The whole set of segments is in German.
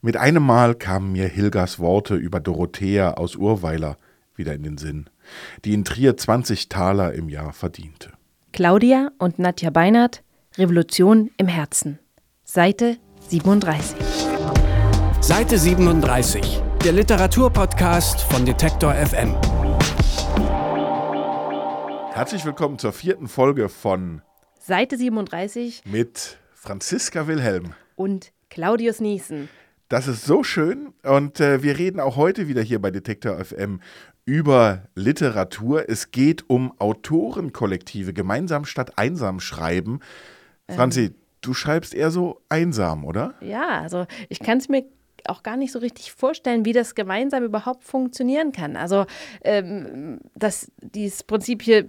Mit einem Mal kamen mir Hilgers Worte über Dorothea aus Urweiler wieder in den Sinn, die in Trier 20 Taler im Jahr verdiente. Claudia und Nadja Beinert, Revolution im Herzen. Seite 37. Seite 37, der Literaturpodcast von Detektor FM. Herzlich willkommen zur vierten Folge von Seite 37 mit Franziska Wilhelm und Claudius Niesen. Das ist so schön und äh, wir reden auch heute wieder hier bei Detektor FM über Literatur. Es geht um Autorenkollektive, gemeinsam statt einsam schreiben. Franzi, ähm. du schreibst eher so einsam, oder? Ja, also ich kann es mir auch gar nicht so richtig vorstellen, wie das gemeinsam überhaupt funktionieren kann. Also ähm, das, dieses Prinzip hier,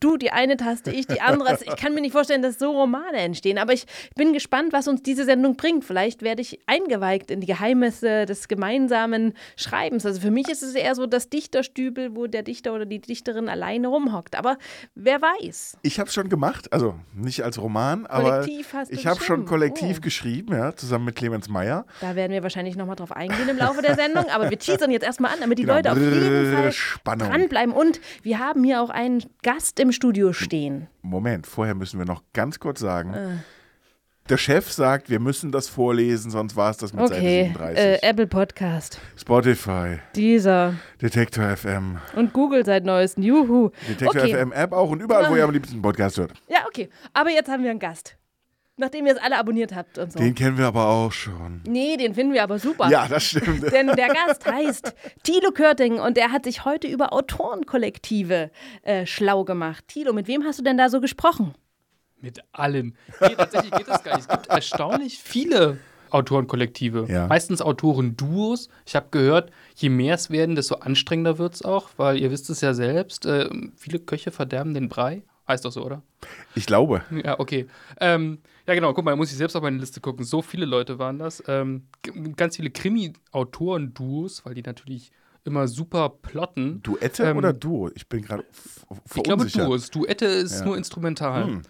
du die eine Taste, ich die andere. Also ich kann mir nicht vorstellen, dass so Romane entstehen. Aber ich bin gespannt, was uns diese Sendung bringt. Vielleicht werde ich eingeweigt in die Geheimnisse des gemeinsamen Schreibens. Also für mich ist es eher so das Dichterstübel, wo der Dichter oder die Dichterin alleine rumhockt. Aber wer weiß. Ich habe es schon gemacht, also nicht als Roman, aber ich habe schon kollektiv oh. geschrieben, ja, zusammen mit Clemens Meyer. Da werden wir wahrscheinlich nochmal drauf eingehen im Laufe der Sendung. Aber wir teasern jetzt erstmal an, damit die genau. Leute auf jeden Fall Spannung. dranbleiben. Und wir haben hier auch einen Gast im im Studio stehen. Moment, vorher müssen wir noch ganz kurz sagen. Äh. Der Chef sagt, wir müssen das vorlesen, sonst war es das mit okay. Seite 37. Äh, Apple Podcast. Spotify. Dieser. Detektor FM. Und Google seit neuestem. Juhu. Detektor okay. FM App auch und überall, wo ihr am liebsten Podcast hört. Ja, okay. Aber jetzt haben wir einen Gast. Nachdem ihr es alle abonniert habt und so. Den kennen wir aber auch schon. Nee, den finden wir aber super. Ja, das stimmt. Denn der Gast heißt Thilo Körting und er hat sich heute über Autorenkollektive äh, schlau gemacht. Thilo, mit wem hast du denn da so gesprochen? Mit allen. Nee, tatsächlich geht das gar nicht. Es gibt erstaunlich viele Autorenkollektive. Ja. Meistens Autoren-Duos. Ich habe gehört, je mehr es werden, desto anstrengender wird es auch, weil ihr wisst es ja selbst, äh, viele Köche verderben den Brei. Heißt doch so, oder? Ich glaube. Ja, okay. Ähm, ja, genau. Guck mal, muss ich selbst auf meine Liste gucken. So viele Leute waren das. Ähm, ganz viele Krimi-Autoren-Duos, weil die natürlich immer super plotten. Duette ähm, oder Duo? Ich bin gerade Ich glaube Duos. Duette ist ja. nur instrumental. Hm.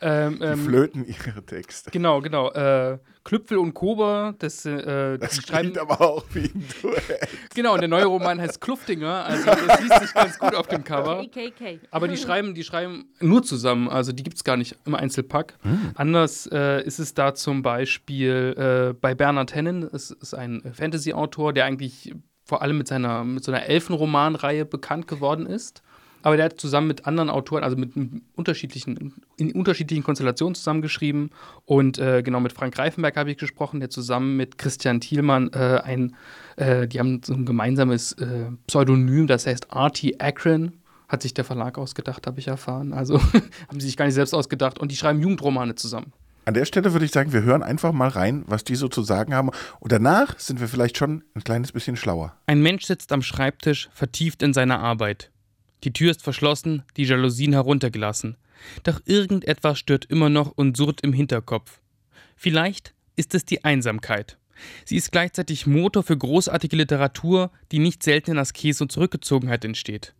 Ähm, die ähm, flöten ihre Texte. Genau, genau. Äh, Klüpfel und Kober, das, äh, das die schreiben. aber auch wie ein Duett. Genau, und der neue Roman heißt Kluftinger, also das liest sich ganz gut auf dem Cover. KKK. Aber die schreiben, die schreiben nur zusammen, also die gibt es gar nicht im Einzelpack. Hm. Anders äh, ist es da zum Beispiel äh, bei Bernhard Hennen, es ist ein Fantasy-Autor, der eigentlich vor allem mit seiner mit so einer Elfenromanreihe bekannt geworden ist. Aber der hat zusammen mit anderen Autoren, also mit unterschiedlichen, in unterschiedlichen Konstellationen zusammengeschrieben. Und äh, genau mit Frank Reifenberg habe ich gesprochen, der zusammen mit Christian Thielmann äh, ein, äh, die haben so ein gemeinsames äh, Pseudonym, das heißt Artie Akron, hat sich der Verlag ausgedacht, habe ich erfahren. Also haben sie sich gar nicht selbst ausgedacht. Und die schreiben Jugendromane zusammen. An der Stelle würde ich sagen, wir hören einfach mal rein, was die so zu sagen haben. Und danach sind wir vielleicht schon ein kleines bisschen schlauer. Ein Mensch sitzt am Schreibtisch, vertieft in seiner Arbeit. Die Tür ist verschlossen, die Jalousien heruntergelassen. Doch irgendetwas stört immer noch und surrt im Hinterkopf. Vielleicht ist es die Einsamkeit. Sie ist gleichzeitig Motor für großartige Literatur, die nicht selten in Askese und Zurückgezogenheit entsteht.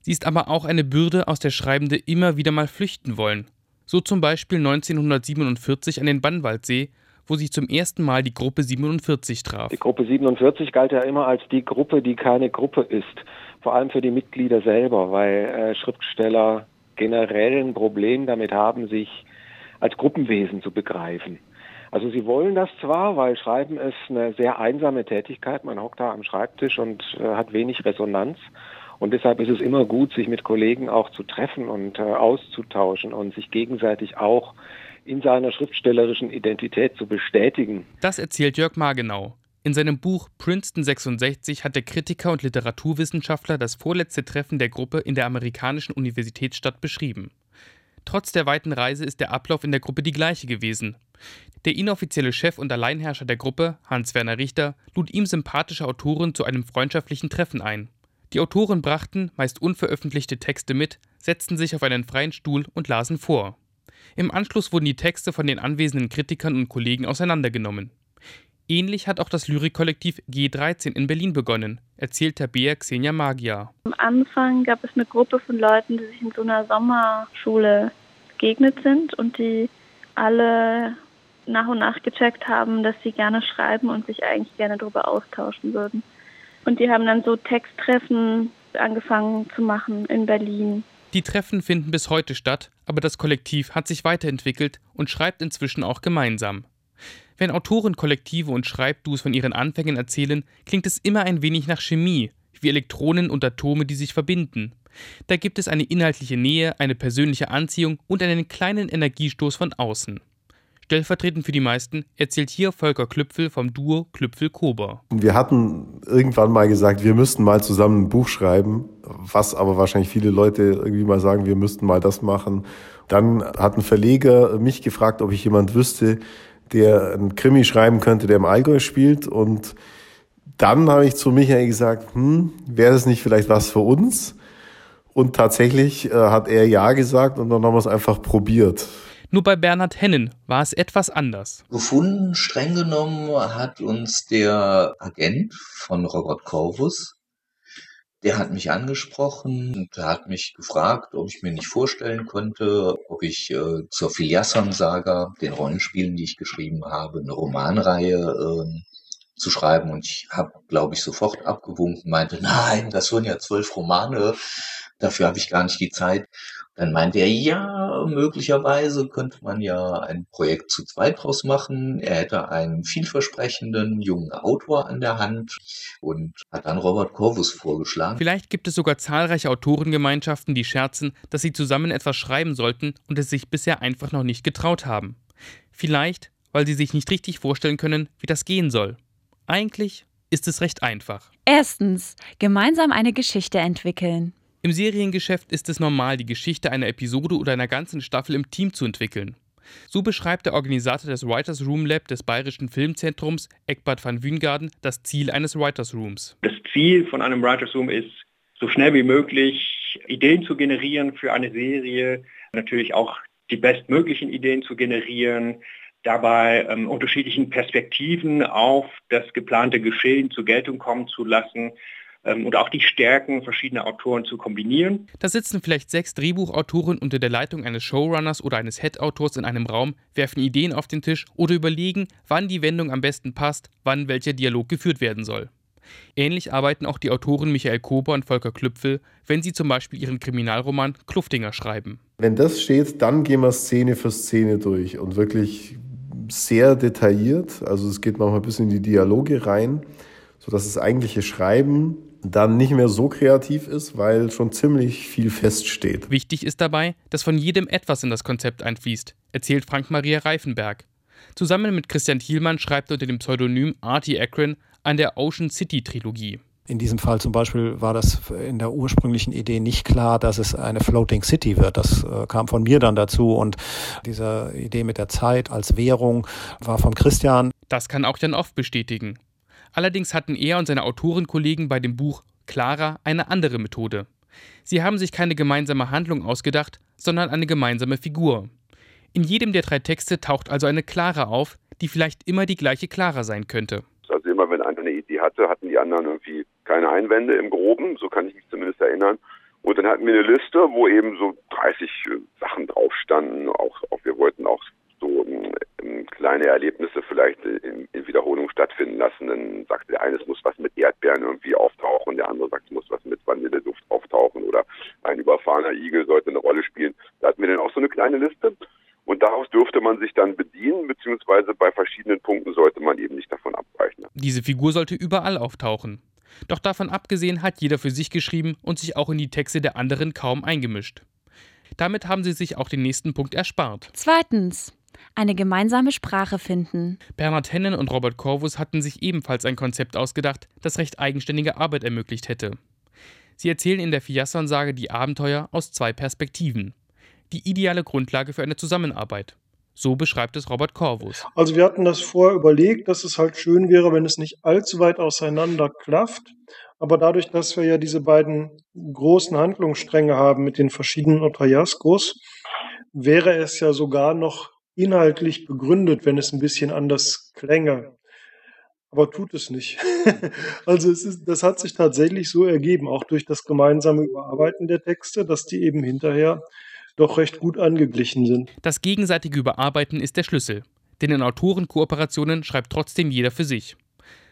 Sie ist aber auch eine Bürde, aus der Schreibende immer wieder mal flüchten wollen. So zum Beispiel 1947 an den Bannwaldsee, wo sich zum ersten Mal die Gruppe 47 traf. Die Gruppe 47 galt ja immer als die Gruppe, die keine Gruppe ist vor allem für die Mitglieder selber, weil äh, Schriftsteller generell ein Problem damit haben, sich als Gruppenwesen zu begreifen. Also sie wollen das zwar, weil Schreiben ist eine sehr einsame Tätigkeit. Man hockt da am Schreibtisch und äh, hat wenig Resonanz. Und deshalb ist es immer gut, sich mit Kollegen auch zu treffen und äh, auszutauschen und sich gegenseitig auch in seiner schriftstellerischen Identität zu bestätigen. Das erzählt Jörg Margenau. In seinem Buch Princeton 66 hat der Kritiker und Literaturwissenschaftler das vorletzte Treffen der Gruppe in der amerikanischen Universitätsstadt beschrieben. Trotz der weiten Reise ist der Ablauf in der Gruppe die gleiche gewesen. Der inoffizielle Chef und Alleinherrscher der Gruppe, Hans-Werner Richter, lud ihm sympathische Autoren zu einem freundschaftlichen Treffen ein. Die Autoren brachten meist unveröffentlichte Texte mit, setzten sich auf einen freien Stuhl und lasen vor. Im Anschluss wurden die Texte von den anwesenden Kritikern und Kollegen auseinandergenommen. Ähnlich hat auch das Lyrikkollektiv G13 in Berlin begonnen, erzählt Tabea Xenia Magia. Am Anfang gab es eine Gruppe von Leuten, die sich in so einer Sommerschule begegnet sind und die alle nach und nach gecheckt haben, dass sie gerne schreiben und sich eigentlich gerne darüber austauschen würden. Und die haben dann so Texttreffen angefangen zu machen in Berlin. Die Treffen finden bis heute statt, aber das Kollektiv hat sich weiterentwickelt und schreibt inzwischen auch gemeinsam. Wenn Autoren Kollektive und Schreibduos von ihren Anfängen erzählen, klingt es immer ein wenig nach Chemie, wie Elektronen und Atome, die sich verbinden. Da gibt es eine inhaltliche Nähe, eine persönliche Anziehung und einen kleinen Energiestoß von außen. Stellvertretend für die meisten erzählt hier Volker Klüpfel vom Duo Klüpfel-Kober. Wir hatten irgendwann mal gesagt, wir müssten mal zusammen ein Buch schreiben, was aber wahrscheinlich viele Leute irgendwie mal sagen, wir müssten mal das machen. Dann hat ein Verleger mich gefragt, ob ich jemand wüsste, der ein Krimi schreiben könnte, der im Allgäu spielt. Und dann habe ich zu Michael gesagt, hm, wäre das nicht vielleicht was für uns? Und tatsächlich äh, hat er Ja gesagt und dann haben wir es einfach probiert. Nur bei Bernhard Hennen war es etwas anders. Gefunden, streng genommen, hat uns der Agent von Robert Corvus, der hat mich angesprochen und hat mich gefragt, ob ich mir nicht vorstellen konnte, ob ich äh, zur Filiasson-Saga, den Rollenspielen, die ich geschrieben habe, eine Romanreihe äh, zu schreiben. Und ich habe, glaube ich, sofort abgewunken, meinte, nein, das waren ja zwölf Romane, dafür habe ich gar nicht die Zeit. Dann meinte er, ja, möglicherweise könnte man ja ein Projekt zu zweit draus machen. Er hätte einen vielversprechenden jungen Autor an der Hand und hat dann Robert Corvus vorgeschlagen. Vielleicht gibt es sogar zahlreiche Autorengemeinschaften, die scherzen, dass sie zusammen etwas schreiben sollten und es sich bisher einfach noch nicht getraut haben. Vielleicht, weil sie sich nicht richtig vorstellen können, wie das gehen soll. Eigentlich ist es recht einfach. Erstens, gemeinsam eine Geschichte entwickeln. Im Seriengeschäft ist es normal, die Geschichte einer Episode oder einer ganzen Staffel im Team zu entwickeln. So beschreibt der Organisator des Writers Room Lab des Bayerischen Filmzentrums, Eckbert van Wüngarden, das Ziel eines Writers Rooms. Das Ziel von einem Writers Room ist, so schnell wie möglich Ideen zu generieren für eine Serie, natürlich auch die bestmöglichen Ideen zu generieren, dabei ähm, unterschiedlichen Perspektiven auf das geplante Geschehen zur Geltung kommen zu lassen ähm, und auch die Stärken verschiedener Autoren zu kombinieren. Da sitzen vielleicht sechs Drehbuchautoren unter der Leitung eines Showrunners oder eines Head-Autors in einem Raum, werfen Ideen auf den Tisch oder überlegen, wann die Wendung am besten passt, wann welcher Dialog geführt werden soll. Ähnlich arbeiten auch die Autoren Michael Kober und Volker Klüpfel, wenn sie zum Beispiel ihren Kriminalroman Kluftinger schreiben. Wenn das steht, dann gehen wir Szene für Szene durch und wirklich sehr detailliert. Also es geht manchmal ein bisschen in die Dialoge rein, sodass das eigentliche Schreiben dann nicht mehr so kreativ ist, weil schon ziemlich viel feststeht. Wichtig ist dabei, dass von jedem etwas in das Konzept einfließt, erzählt Frank-Maria Reifenberg. Zusammen mit Christian Thielmann schreibt er unter dem Pseudonym Artie Akron an der Ocean City Trilogie. In diesem Fall zum Beispiel war das in der ursprünglichen Idee nicht klar, dass es eine Floating City wird. Das äh, kam von mir dann dazu und diese Idee mit der Zeit als Währung war von Christian. Das kann auch Jan Off bestätigen. Allerdings hatten er und seine Autorenkollegen bei dem Buch Clara eine andere Methode. Sie haben sich keine gemeinsame Handlung ausgedacht, sondern eine gemeinsame Figur. In jedem der drei Texte taucht also eine Clara auf, die vielleicht immer die gleiche Clara sein könnte. Also immer wenn einer eine Idee hatte, hatten die anderen irgendwie keine Einwände im Groben, so kann ich mich zumindest erinnern. Und dann hatten wir eine Liste, wo eben so 30 äh, Sachen drauf standen. Auch, auch wir wollten auch so ähm, kleine Erlebnisse vielleicht in, in, Wiederholung stattfinden lassen. Dann sagte der eine, es muss was mit Erdbeeren irgendwie auftauchen, der andere sagt, es muss was mit Vanilleduft auftauchen oder ein überfahrener Igel sollte eine Rolle spielen. Da hatten wir dann auch so eine kleine Liste. Und daraus dürfte man sich dann bedienen, beziehungsweise bei verschiedenen Punkten sollte man eben nicht davon abweichen. Diese Figur sollte überall auftauchen. Doch davon abgesehen hat jeder für sich geschrieben und sich auch in die Texte der anderen kaum eingemischt. Damit haben sie sich auch den nächsten Punkt erspart. Zweitens. Eine gemeinsame Sprache finden. Bernhard Hennen und Robert Corvus hatten sich ebenfalls ein Konzept ausgedacht, das recht eigenständige Arbeit ermöglicht hätte. Sie erzählen in der Fiasson-Sage die Abenteuer aus zwei Perspektiven. Die ideale Grundlage für eine Zusammenarbeit. So beschreibt es Robert Corvus. Also wir hatten das vorher überlegt, dass es halt schön wäre, wenn es nicht allzu weit auseinander klafft. Aber dadurch, dass wir ja diese beiden großen Handlungsstränge haben mit den verschiedenen Otayaskos, wäre es ja sogar noch inhaltlich begründet, wenn es ein bisschen anders klänge. Aber tut es nicht. also es ist, das hat sich tatsächlich so ergeben, auch durch das gemeinsame Überarbeiten der Texte, dass die eben hinterher doch recht gut angeglichen sind. Das gegenseitige Überarbeiten ist der Schlüssel. Denn in Autorenkooperationen schreibt trotzdem jeder für sich.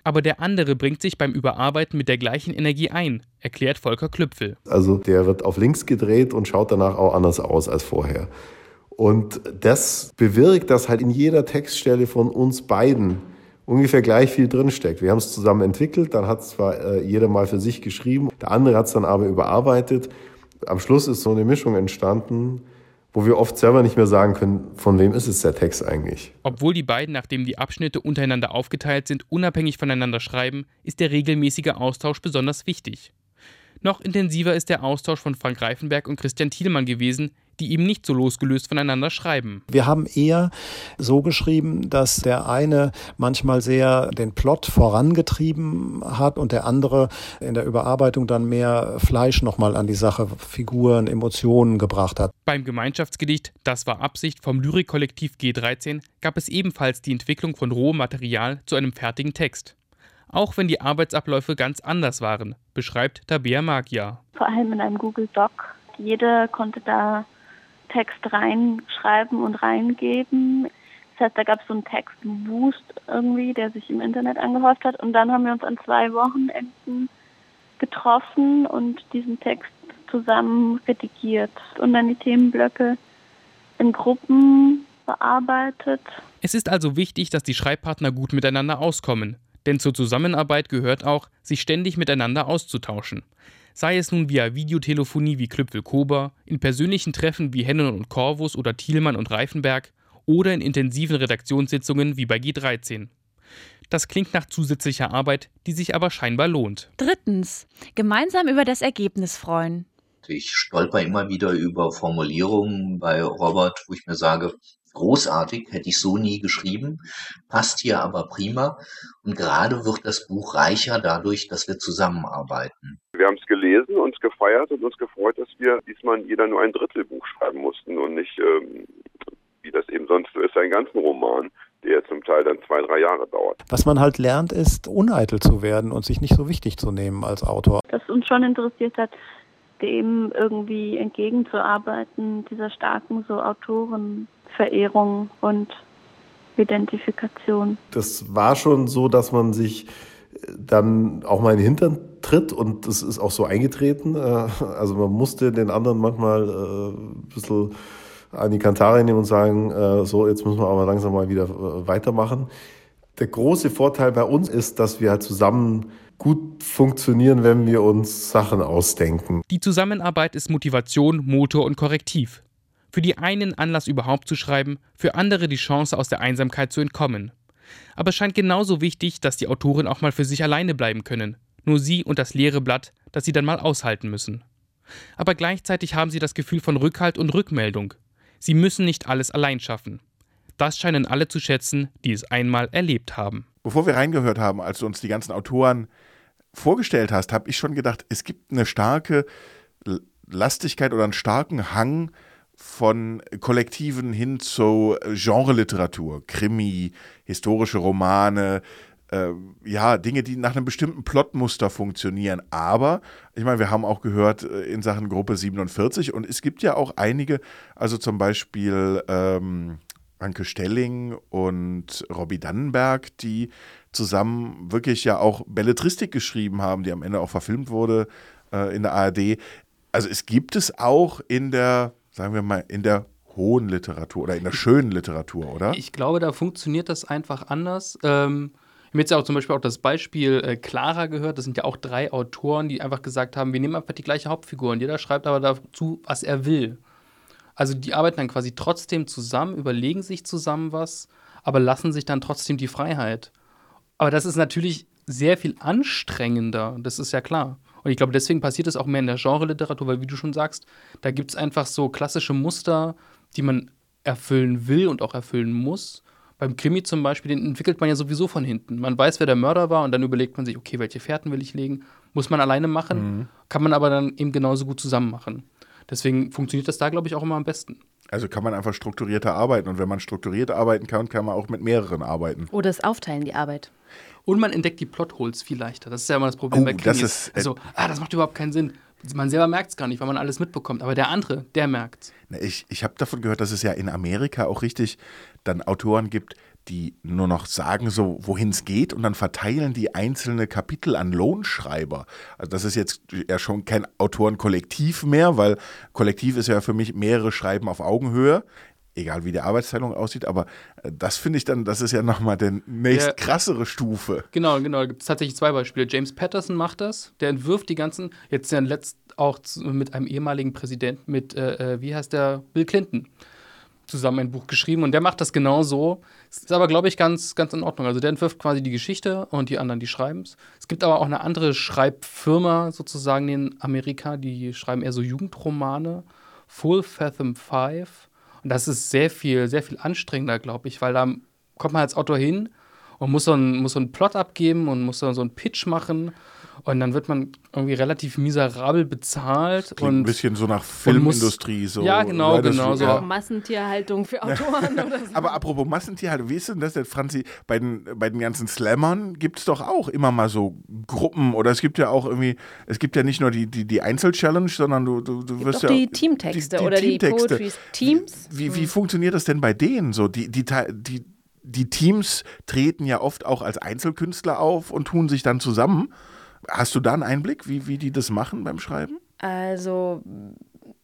Aber der andere bringt sich beim Überarbeiten mit der gleichen Energie ein, erklärt Volker Klüpfel. Also der wird auf links gedreht und schaut danach auch anders aus als vorher. Und das bewirkt, dass halt in jeder Textstelle von uns beiden ungefähr gleich viel drinsteckt. Wir haben es zusammen entwickelt, dann hat zwar äh, jeder mal für sich geschrieben, der andere hat es dann aber überarbeitet. Am Schluss ist so eine Mischung entstanden, wo wir oft selber nicht mehr sagen können, von wem ist es der Text eigentlich. Obwohl die beiden, nachdem die Abschnitte untereinander aufgeteilt sind, unabhängig voneinander schreiben, ist der regelmäßige Austausch besonders wichtig. Noch intensiver ist der Austausch von Frank Reifenberg und Christian Thielmann gewesen, die eben nicht so losgelöst voneinander schreiben. Wir haben eher so geschrieben, dass der eine manchmal sehr den Plot vorangetrieben hat und der andere in der Überarbeitung dann mehr Fleisch nochmal an die Sache, Figuren, Emotionen gebracht hat. Beim Gemeinschaftsgedicht Das war Absicht vom Lyrikkollektiv G13 gab es ebenfalls die Entwicklung von rohem Material zu einem fertigen Text. Auch wenn die Arbeitsabläufe ganz anders waren, beschreibt Tabea Magia. Vor allem in einem Google Doc. Jeder konnte da Text reinschreiben und reingeben. Das heißt, da gab es so einen Textboost irgendwie, der sich im Internet angehäuft hat. Und dann haben wir uns an zwei Wochenenden getroffen und diesen Text zusammen redigiert und dann die Themenblöcke in Gruppen bearbeitet. Es ist also wichtig, dass die Schreibpartner gut miteinander auskommen. Denn zur Zusammenarbeit gehört auch, sich ständig miteinander auszutauschen sei es nun via Videotelefonie wie Klüpfel-Kober, in persönlichen Treffen wie Hennen und Corvus oder Thielmann und Reifenberg oder in intensiven Redaktionssitzungen wie bei G13. Das klingt nach zusätzlicher Arbeit, die sich aber scheinbar lohnt. Drittens. Gemeinsam über das Ergebnis freuen. Ich stolper immer wieder über Formulierungen bei Robert, wo ich mir sage, großartig, hätte ich so nie geschrieben, passt hier aber prima. Und gerade wird das Buch reicher dadurch, dass wir zusammenarbeiten. Wir haben es gelesen, uns gefeiert und uns gefreut, dass wir diesmal jeder nur ein Drittelbuch schreiben mussten und nicht, ähm, wie das eben sonst so ist, einen ganzen Roman der zum Teil dann zwei, drei Jahre dauert. Was man halt lernt, ist uneitel zu werden und sich nicht so wichtig zu nehmen als Autor. Was uns schon interessiert hat, dem irgendwie entgegenzuarbeiten, dieser starken so Autorenverehrung und Identifikation. Das war schon so, dass man sich dann auch mal in den Hintern tritt und das ist auch so eingetreten. Äh, also man musste den anderen manchmal äh, ein bisschen an die Kantare nehmen und sagen, äh, so, jetzt müssen wir aber langsam mal wieder weitermachen. Der große Vorteil bei uns ist, dass wir halt zusammen gut funktionieren, wenn wir uns Sachen ausdenken. Die Zusammenarbeit ist Motivation, Motor und Korrektiv. Für die einen Anlass überhaupt zu schreiben, für andere die Chance aus der Einsamkeit zu entkommen. Aber es scheint genauso wichtig, dass die Autoren auch mal für sich alleine bleiben können. Nur sie und das leere Blatt, das sie dann mal aushalten müssen. Aber gleichzeitig haben sie das Gefühl von Rückhalt und Rückmeldung. Sie müssen nicht alles allein schaffen. Das scheinen alle zu schätzen, die es einmal erlebt haben. Bevor wir reingehört haben, als du uns die ganzen Autoren vorgestellt hast, habe ich schon gedacht, es gibt eine starke Lastigkeit oder einen starken Hang von Kollektiven hin zu Genreliteratur, Krimi, historische Romane, äh, ja, Dinge, die nach einem bestimmten Plotmuster funktionieren. Aber, ich meine, wir haben auch gehört äh, in Sachen Gruppe 47 und es gibt ja auch einige, also zum Beispiel ähm, Anke Stelling und Robbie Dannenberg, die zusammen wirklich ja auch Belletristik geschrieben haben, die am Ende auch verfilmt wurde äh, in der ARD. Also es gibt es auch in der, sagen wir mal, in der hohen Literatur oder in der schönen Literatur, oder? Ich glaube, da funktioniert das einfach anders. Ähm, ich habe jetzt ja auch zum Beispiel auch das Beispiel äh, Clara gehört. Das sind ja auch drei Autoren, die einfach gesagt haben, wir nehmen einfach die gleiche Hauptfigur und jeder schreibt aber dazu, was er will. Also die arbeiten dann quasi trotzdem zusammen, überlegen sich zusammen was, aber lassen sich dann trotzdem die Freiheit. Aber das ist natürlich sehr viel anstrengender, das ist ja klar. Und ich glaube, deswegen passiert es auch mehr in der Genre-Literatur, weil, wie du schon sagst, da gibt es einfach so klassische Muster, die man erfüllen will und auch erfüllen muss. Beim Krimi zum Beispiel, den entwickelt man ja sowieso von hinten. Man weiß, wer der Mörder war und dann überlegt man sich, okay, welche Fährten will ich legen? Muss man alleine machen, mhm. kann man aber dann eben genauso gut zusammen machen. Deswegen funktioniert das da, glaube ich, auch immer am besten. Also kann man einfach strukturierter arbeiten. Und wenn man strukturiert arbeiten kann, kann man auch mit mehreren arbeiten. Oder es aufteilen, die Arbeit. Und man entdeckt die Plotholes viel leichter. Das ist ja immer das Problem oh, bei Krimis. Das ist, äh, also, ah, das macht überhaupt keinen Sinn. Man selber merkt es gar nicht, weil man alles mitbekommt. Aber der andere, der merkt es. Ich, ich habe davon gehört, dass es ja in Amerika auch richtig dann Autoren gibt, die nur noch sagen, so wohin es geht und dann verteilen die einzelne Kapitel an Lohnschreiber. Also das ist jetzt ja schon kein Autorenkollektiv mehr, weil Kollektiv ist ja für mich mehrere Schreiben auf Augenhöhe egal wie die Arbeitsteilung aussieht, aber äh, das finde ich dann, das ist ja nochmal die nächst krassere Stufe. Genau, genau, da gibt es tatsächlich zwei Beispiele. James Patterson macht das, der entwirft die ganzen, jetzt ja letzt auch mit einem ehemaligen Präsidenten, mit, äh, äh, wie heißt der, Bill Clinton zusammen ein Buch geschrieben und der macht das genau so. Ist aber, glaube ich, ganz, ganz in Ordnung. Also der entwirft quasi die Geschichte und die anderen, die schreiben es. Es gibt aber auch eine andere Schreibfirma sozusagen in Amerika, die schreiben eher so Jugendromane. Full Fathom 5. Das ist sehr viel, sehr viel anstrengender, glaube ich, weil da kommt man als Autor hin und muss so einen, muss so einen Plot abgeben und muss so einen Pitch machen und dann wird man irgendwie relativ miserabel bezahlt. Klingt und ein bisschen so nach Filmindustrie. Muss, so, ja, genau, genau. So. Ja. Massentierhaltung für Autoren oder so. Aber apropos Massentierhaltung, wie ist denn das denn, Franzi? Bei den, bei den ganzen Slammern gibt es doch auch immer mal so Gruppen oder es gibt ja auch irgendwie, es gibt ja nicht nur die, die, die Einzel-Challenge, sondern du, du, du wirst ja. Die Teamtexte die, die oder Teamtexte. die Poetry Teams. Wie, wie, wie funktioniert das denn bei denen so? Die, die, die, die Teams treten ja oft auch als Einzelkünstler auf und tun sich dann zusammen. Hast du da einen Einblick, wie, wie die das machen beim Schreiben? Also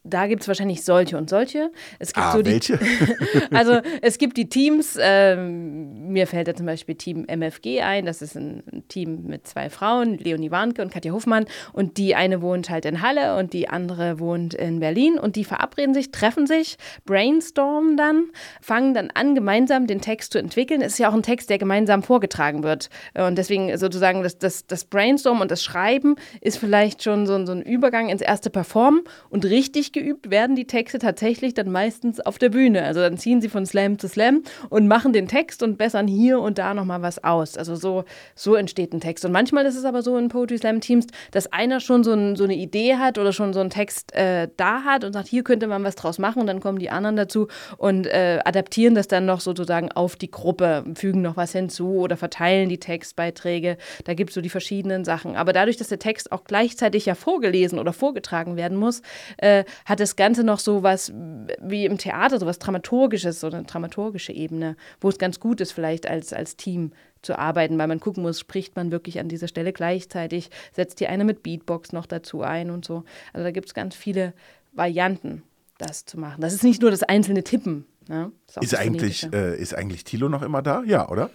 da gibt es wahrscheinlich solche und solche. Es gibt ah, so die, welche? also es gibt die Teams, ähm, mir fällt da zum Beispiel Team MFG ein, das ist ein Team mit zwei Frauen, Leonie Warnke und Katja Hofmann und die eine wohnt halt in Halle und die andere wohnt in Berlin und die verabreden sich, treffen sich, brainstormen dann, fangen dann an, gemeinsam den Text zu entwickeln. Es ist ja auch ein Text, der gemeinsam vorgetragen wird und deswegen sozusagen das, das, das Brainstorm und das Schreiben ist vielleicht schon so, so ein Übergang ins erste Performen und richtig geübt werden die Texte tatsächlich dann meistens auf der Bühne. Also dann ziehen sie von Slam zu Slam und machen den Text und bessern hier und da nochmal was aus. Also so, so entsteht ein Text. Und manchmal ist es aber so in Poetry Slam Teams, dass einer schon so, ein, so eine Idee hat oder schon so einen Text äh, da hat und sagt, hier könnte man was draus machen und dann kommen die anderen dazu und äh, adaptieren das dann noch sozusagen auf die Gruppe, fügen noch was hinzu oder verteilen die Textbeiträge. Da gibt es so die verschiedenen Sachen. Aber dadurch, dass der Text auch gleichzeitig ja vorgelesen oder vorgetragen werden muss, äh, hat das Ganze noch so was wie im Theater, so was Dramaturgisches, so eine dramaturgische Ebene, wo es ganz gut ist, vielleicht als, als Team zu arbeiten, weil man gucken muss, spricht man wirklich an dieser Stelle gleichzeitig, setzt die eine mit Beatbox noch dazu ein und so. Also da gibt es ganz viele Varianten, das zu machen. Das ist nicht nur das einzelne Tippen. Ne? Ist, ist eigentlich, äh, ist eigentlich Thilo noch immer da? Ja, oder?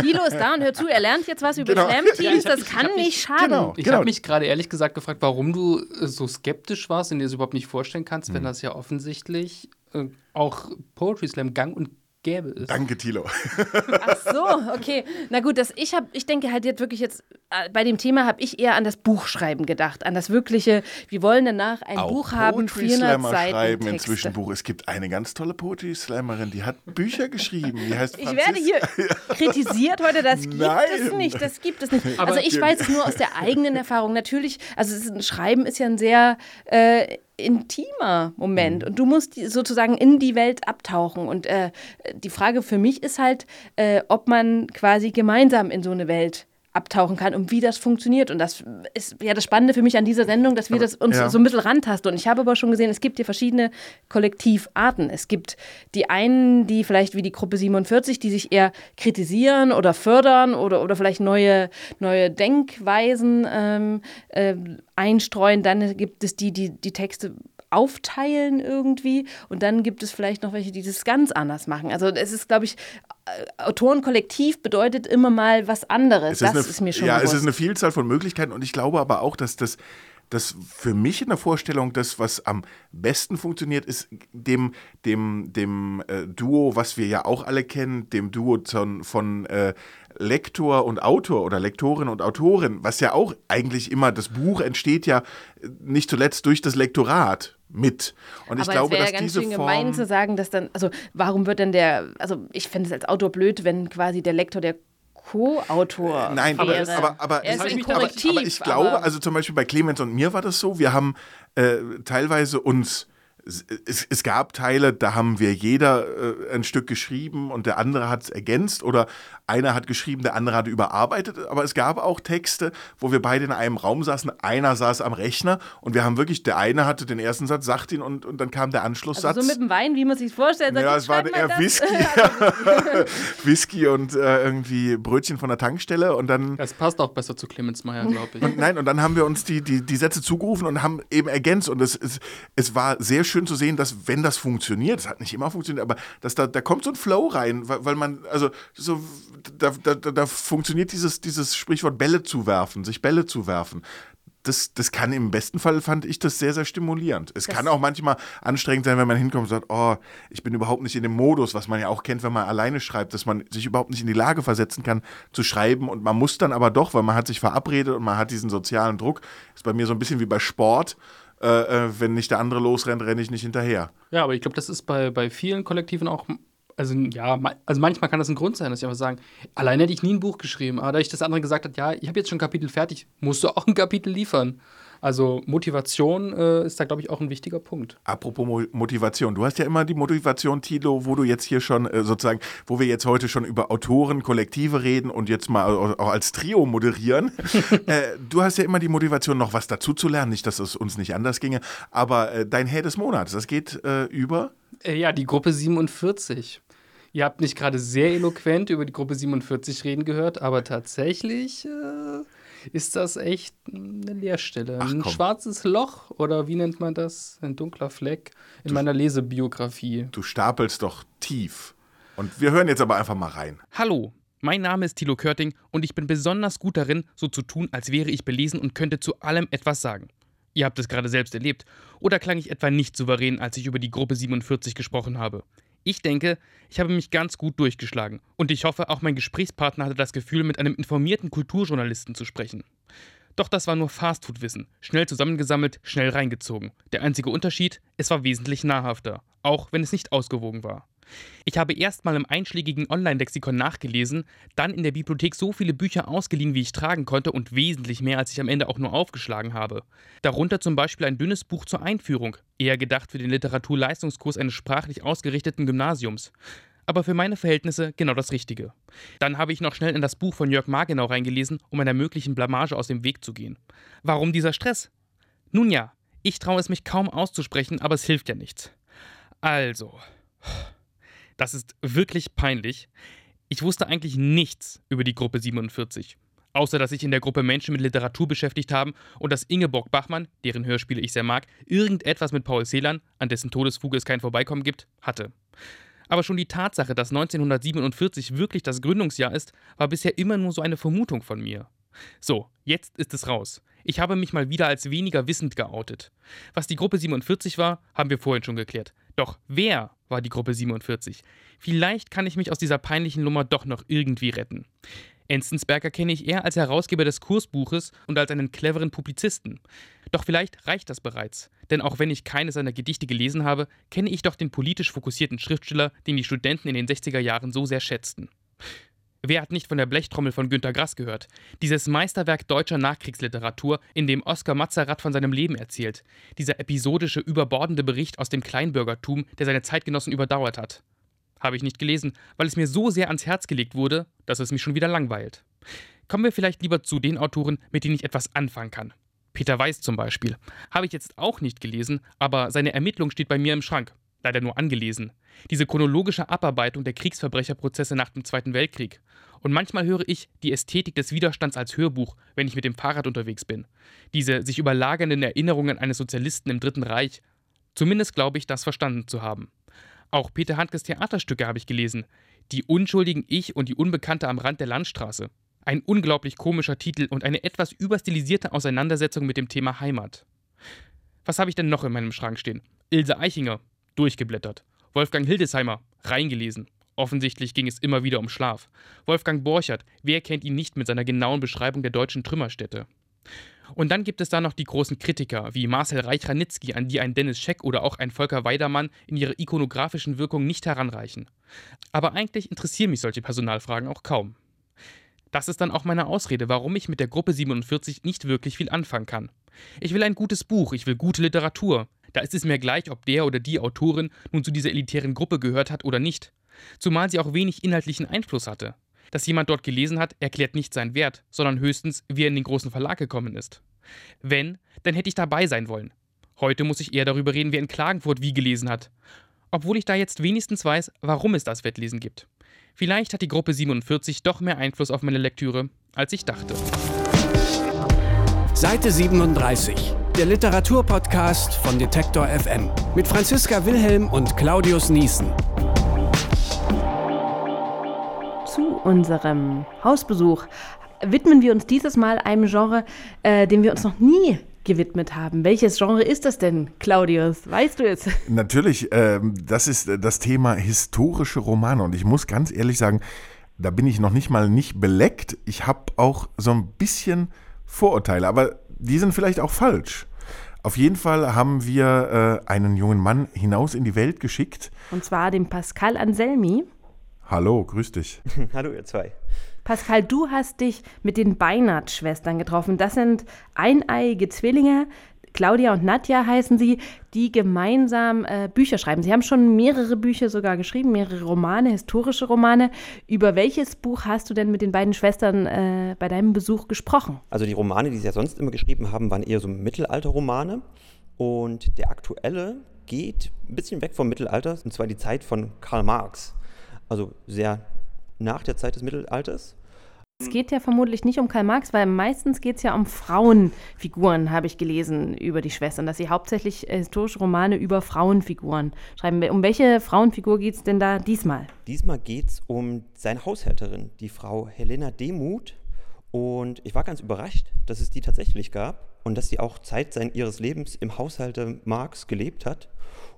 Thilo ist da und hört zu, er lernt jetzt was über genau. Slam-Teams, ja, das kann mich, nicht schaden. Genau, ich genau. habe mich gerade ehrlich gesagt gefragt, warum du äh, so skeptisch warst und dir das überhaupt nicht vorstellen kannst, mhm. wenn das ja offensichtlich äh, auch Poetry Slam gang und gäbe es. Danke, Thilo. Ach so, okay. Na gut, das, ich, hab, ich denke halt jetzt wirklich jetzt, äh, bei dem Thema habe ich eher an das Buchschreiben gedacht, an das wirkliche, wir wollen danach ein Auch Buch haben, 400 Slammer Seiten schreiben Texte. inzwischen Buch. Es gibt eine ganz tolle Poetry Slammerin, die hat Bücher geschrieben. Die heißt ich werde hier kritisiert heute, das gibt Nein. es nicht, das gibt es nicht. also ich weiß es nur aus der eigenen Erfahrung. Natürlich, also es ist, Schreiben ist ja ein sehr äh, intimer Moment und du musst sozusagen in die Welt abtauchen. Und äh, die Frage für mich ist halt, äh, ob man quasi gemeinsam in so eine Welt abtauchen kann und wie das funktioniert. Und das ist ja das Spannende für mich an dieser Sendung, dass wir das uns ja. so ein bisschen rantasten. Und ich habe aber schon gesehen, es gibt hier verschiedene Kollektivarten. Es gibt die einen, die vielleicht wie die Gruppe 47, die sich eher kritisieren oder fördern oder, oder vielleicht neue, neue Denkweisen ähm, äh, einstreuen. Dann gibt es die, die die Texte aufteilen irgendwie und dann gibt es vielleicht noch welche, die das ganz anders machen. Also es ist, glaube ich, äh, Autorenkollektiv bedeutet immer mal was anderes. das eine, ist mir schon Ja, bewusst. es ist eine Vielzahl von Möglichkeiten und ich glaube aber auch, dass das das für mich in der Vorstellung das, was am besten funktioniert, ist dem, dem, dem äh, Duo, was wir ja auch alle kennen, dem Duo von, von äh, Lektor und Autor oder Lektorin und Autorin, was ja auch eigentlich immer, das Buch entsteht ja nicht zuletzt durch das Lektorat mit. Und ich Aber glaube, es wäre dass ja ganz diese schön Form gemein zu sagen, dass dann, also warum wird denn der, also ich fände es als Autor blöd, wenn quasi der Lektor der Co-Autor Nein, aber, wäre. aber, aber, er ist aber, ein aber, aber ich glaube, aber- also zum Beispiel bei Clemens und mir war das so, wir haben äh, teilweise uns es, es, gab Teile, da haben wir jeder äh, ein Stück geschrieben und der andere hat es ergänzt oder einer hat geschrieben, der andere hat überarbeitet. Aber es gab auch Texte, wo wir beide in einem Raum saßen, einer saß am Rechner und wir haben wirklich, der eine hatte den ersten Satz, sagt ihn und, und dann kam der Anschlusssatz. Also so mit dem Wein, wie man sich vorstellt. Ja, es war eher Whisky. Whisky und äh, irgendwie Brötchen von der Tankstelle und dann. Das passt auch besser zu Clemens Meyer, glaube ich. Und nein, und dann haben wir uns die, die, die Sätze zugerufen und haben eben ergänzt und es, es, es war sehr schön zu sehen, dass wenn das funktioniert, es hat nicht immer funktioniert, aber dass da, da kommt so ein Flow rein, weil, weil man, also so, da, da, da funktioniert dieses, dieses Sprichwort Bälle zu werfen, sich Bälle zu werfen das, das kann im besten Fall, fand ich das sehr, sehr stimulierend. Es das kann auch manchmal anstrengend sein, wenn man hinkommt und sagt, oh, ich bin überhaupt nicht in dem Modus, was man ja auch kennt, wenn man alleine schreibt, dass man sich überhaupt nicht in die Lage versetzen kann, zu schreiben. Und man muss dann aber doch, weil man hat sich verabredet und man hat diesen sozialen Druck. Ist bei mir so ein bisschen wie bei Sport. Äh, äh wenn nicht der andere losrennt, renne ich nicht hinterher. Ja, aber ich glaube, das ist bei, bei vielen Kollektiven auch also ja, also manchmal kann das ein Grund sein, dass ich einfach sagen, allein hätte ich nie ein Buch geschrieben, aber da ich das andere gesagt hat, ja, ich habe jetzt schon ein Kapitel fertig, musst du auch ein Kapitel liefern. Also Motivation äh, ist da, glaube ich, auch ein wichtiger Punkt. Apropos Mo Motivation, du hast ja immer die Motivation, Tilo, wo du jetzt hier schon äh, sozusagen, wo wir jetzt heute schon über Autoren, Kollektive reden und jetzt mal auch als Trio moderieren. äh, du hast ja immer die Motivation, noch was dazu zu lernen, nicht, dass es uns nicht anders ginge, aber äh, dein Held des Monats, das geht äh, über? Äh, ja, die Gruppe 47. Ihr habt nicht gerade sehr eloquent über die Gruppe 47 reden gehört, aber tatsächlich äh, ist das echt eine Leerstelle. Ach, ein schwarzes Loch oder wie nennt man das? Ein dunkler Fleck in du, meiner Lesebiografie. Du stapelst doch tief. Und wir hören jetzt aber einfach mal rein. Hallo, mein Name ist Thilo Körting und ich bin besonders gut darin, so zu tun, als wäre ich belesen und könnte zu allem etwas sagen. Ihr habt es gerade selbst erlebt. Oder klang ich etwa nicht souverän, als ich über die Gruppe 47 gesprochen habe? Ich denke, ich habe mich ganz gut durchgeschlagen und ich hoffe, auch mein Gesprächspartner hatte das Gefühl, mit einem informierten Kulturjournalisten zu sprechen. Doch das war nur Fastfood-Wissen, schnell zusammengesammelt, schnell reingezogen. Der einzige Unterschied, es war wesentlich nahrhafter, auch wenn es nicht ausgewogen war. Ich habe erst mal im einschlägigen Online-Lexikon nachgelesen, dann in der Bibliothek so viele Bücher ausgeliehen, wie ich tragen konnte und wesentlich mehr, als ich am Ende auch nur aufgeschlagen habe. Darunter zum Beispiel ein dünnes Buch zur Einführung, eher gedacht für den Literaturleistungskurs eines sprachlich ausgerichteten Gymnasiums. Aber für meine Verhältnisse genau das Richtige. Dann habe ich noch schnell in das Buch von Jörg Margenau reingelesen, um einer möglichen Blamage aus dem Weg zu gehen. Warum dieser Stress? Nun ja, ich traue es mich kaum auszusprechen, aber es hilft ja nichts. Also. Das ist wirklich peinlich. Ich wusste eigentlich nichts über die Gruppe 47. Außer dass sich in der Gruppe Menschen mit Literatur beschäftigt haben und dass Ingeborg Bachmann, deren Hörspiele ich sehr mag, irgendetwas mit Paul Celan, an dessen Todesfuge es kein Vorbeikommen gibt, hatte. Aber schon die Tatsache, dass 1947 wirklich das Gründungsjahr ist, war bisher immer nur so eine Vermutung von mir. So, jetzt ist es raus. Ich habe mich mal wieder als weniger wissend geoutet. Was die Gruppe 47 war, haben wir vorhin schon geklärt. Doch wer war die Gruppe 47? Vielleicht kann ich mich aus dieser peinlichen Nummer doch noch irgendwie retten. Enzensberger kenne ich eher als Herausgeber des Kursbuches und als einen cleveren Publizisten. Doch vielleicht reicht das bereits, denn auch wenn ich keine seiner Gedichte gelesen habe, kenne ich doch den politisch fokussierten Schriftsteller, den die Studenten in den 60er Jahren so sehr schätzten. Wer hat nicht von der Blechtrommel von Günter Grass gehört? Dieses Meisterwerk deutscher Nachkriegsliteratur, in dem Oskar Mazerat von seinem Leben erzählt. Dieser episodische, überbordende Bericht aus dem Kleinbürgertum, der seine Zeitgenossen überdauert hat. Habe ich nicht gelesen, weil es mir so sehr ans Herz gelegt wurde, dass es mich schon wieder langweilt. Kommen wir vielleicht lieber zu den Autoren, mit denen ich etwas anfangen kann. Peter Weiß zum Beispiel. Habe ich jetzt auch nicht gelesen, aber seine Ermittlung steht bei mir im Schrank leider nur angelesen. Diese chronologische Abarbeitung der Kriegsverbrecherprozesse nach dem Zweiten Weltkrieg. Und manchmal höre ich die Ästhetik des Widerstands als Hörbuch, wenn ich mit dem Fahrrad unterwegs bin. Diese sich überlagernden Erinnerungen eines Sozialisten im Dritten Reich. Zumindest glaube ich, das verstanden zu haben. Auch Peter Handkes Theaterstücke habe ich gelesen. Die unschuldigen Ich und die Unbekannte am Rand der Landstraße. Ein unglaublich komischer Titel und eine etwas überstilisierte Auseinandersetzung mit dem Thema Heimat. Was habe ich denn noch in meinem Schrank stehen? Ilse Eichinger, Durchgeblättert. Wolfgang Hildesheimer. Reingelesen. Offensichtlich ging es immer wieder um Schlaf. Wolfgang Borchert. Wer kennt ihn nicht mit seiner genauen Beschreibung der deutschen Trümmerstädte? Und dann gibt es da noch die großen Kritiker, wie Marcel Reich-Ranitzky, an die ein Dennis Scheck oder auch ein Volker Weidermann in ihrer ikonografischen Wirkung nicht heranreichen. Aber eigentlich interessieren mich solche Personalfragen auch kaum. Das ist dann auch meine Ausrede, warum ich mit der Gruppe 47 nicht wirklich viel anfangen kann. Ich will ein gutes Buch, ich will gute Literatur. Da ist es mir gleich, ob der oder die Autorin nun zu dieser elitären Gruppe gehört hat oder nicht. Zumal sie auch wenig inhaltlichen Einfluss hatte. Dass jemand dort gelesen hat, erklärt nicht seinen Wert, sondern höchstens, wie er in den großen Verlag gekommen ist. Wenn, dann hätte ich dabei sein wollen. Heute muss ich eher darüber reden, wer in Klagenfurt wie gelesen hat. Obwohl ich da jetzt wenigstens weiß, warum es das Wettlesen gibt. Vielleicht hat die Gruppe 47 doch mehr Einfluss auf meine Lektüre, als ich dachte. Seite 37, der Literaturpodcast von Detektor FM mit Franziska Wilhelm und Claudius Niesen. Zu unserem Hausbesuch widmen wir uns dieses Mal einem Genre, äh, dem wir uns noch nie gewidmet haben. Welches Genre ist das denn, Claudius? Weißt du es? Natürlich, ähm, das ist das Thema historische Romane. Und ich muss ganz ehrlich sagen, da bin ich noch nicht mal nicht beleckt. Ich habe auch so ein bisschen Vorurteile, aber die sind vielleicht auch falsch. Auf jeden Fall haben wir äh, einen jungen Mann hinaus in die Welt geschickt. Und zwar den Pascal Anselmi. Hallo, grüß dich. Hallo, ihr zwei. Pascal, du hast dich mit den Beinert-Schwestern getroffen. Das sind eineiige Zwillinge. Claudia und Nadja heißen sie, die gemeinsam äh, Bücher schreiben. Sie haben schon mehrere Bücher sogar geschrieben, mehrere Romane, historische Romane. Über welches Buch hast du denn mit den beiden Schwestern äh, bei deinem Besuch gesprochen? Also die Romane, die sie ja sonst immer geschrieben haben, waren eher so Mittelalterromane. Und der aktuelle geht ein bisschen weg vom Mittelalter, und zwar die Zeit von Karl Marx. Also sehr nach der Zeit des Mittelalters. Es geht ja vermutlich nicht um Karl Marx, weil meistens geht es ja um Frauenfiguren, habe ich gelesen über die Schwestern, dass sie hauptsächlich äh, historische Romane über Frauenfiguren schreiben. Um welche Frauenfigur geht es denn da diesmal? Diesmal geht es um seine Haushälterin, die Frau Helena Demuth. Und ich war ganz überrascht, dass es die tatsächlich gab und dass sie auch Zeit ihres Lebens im Haushalte Marx gelebt hat.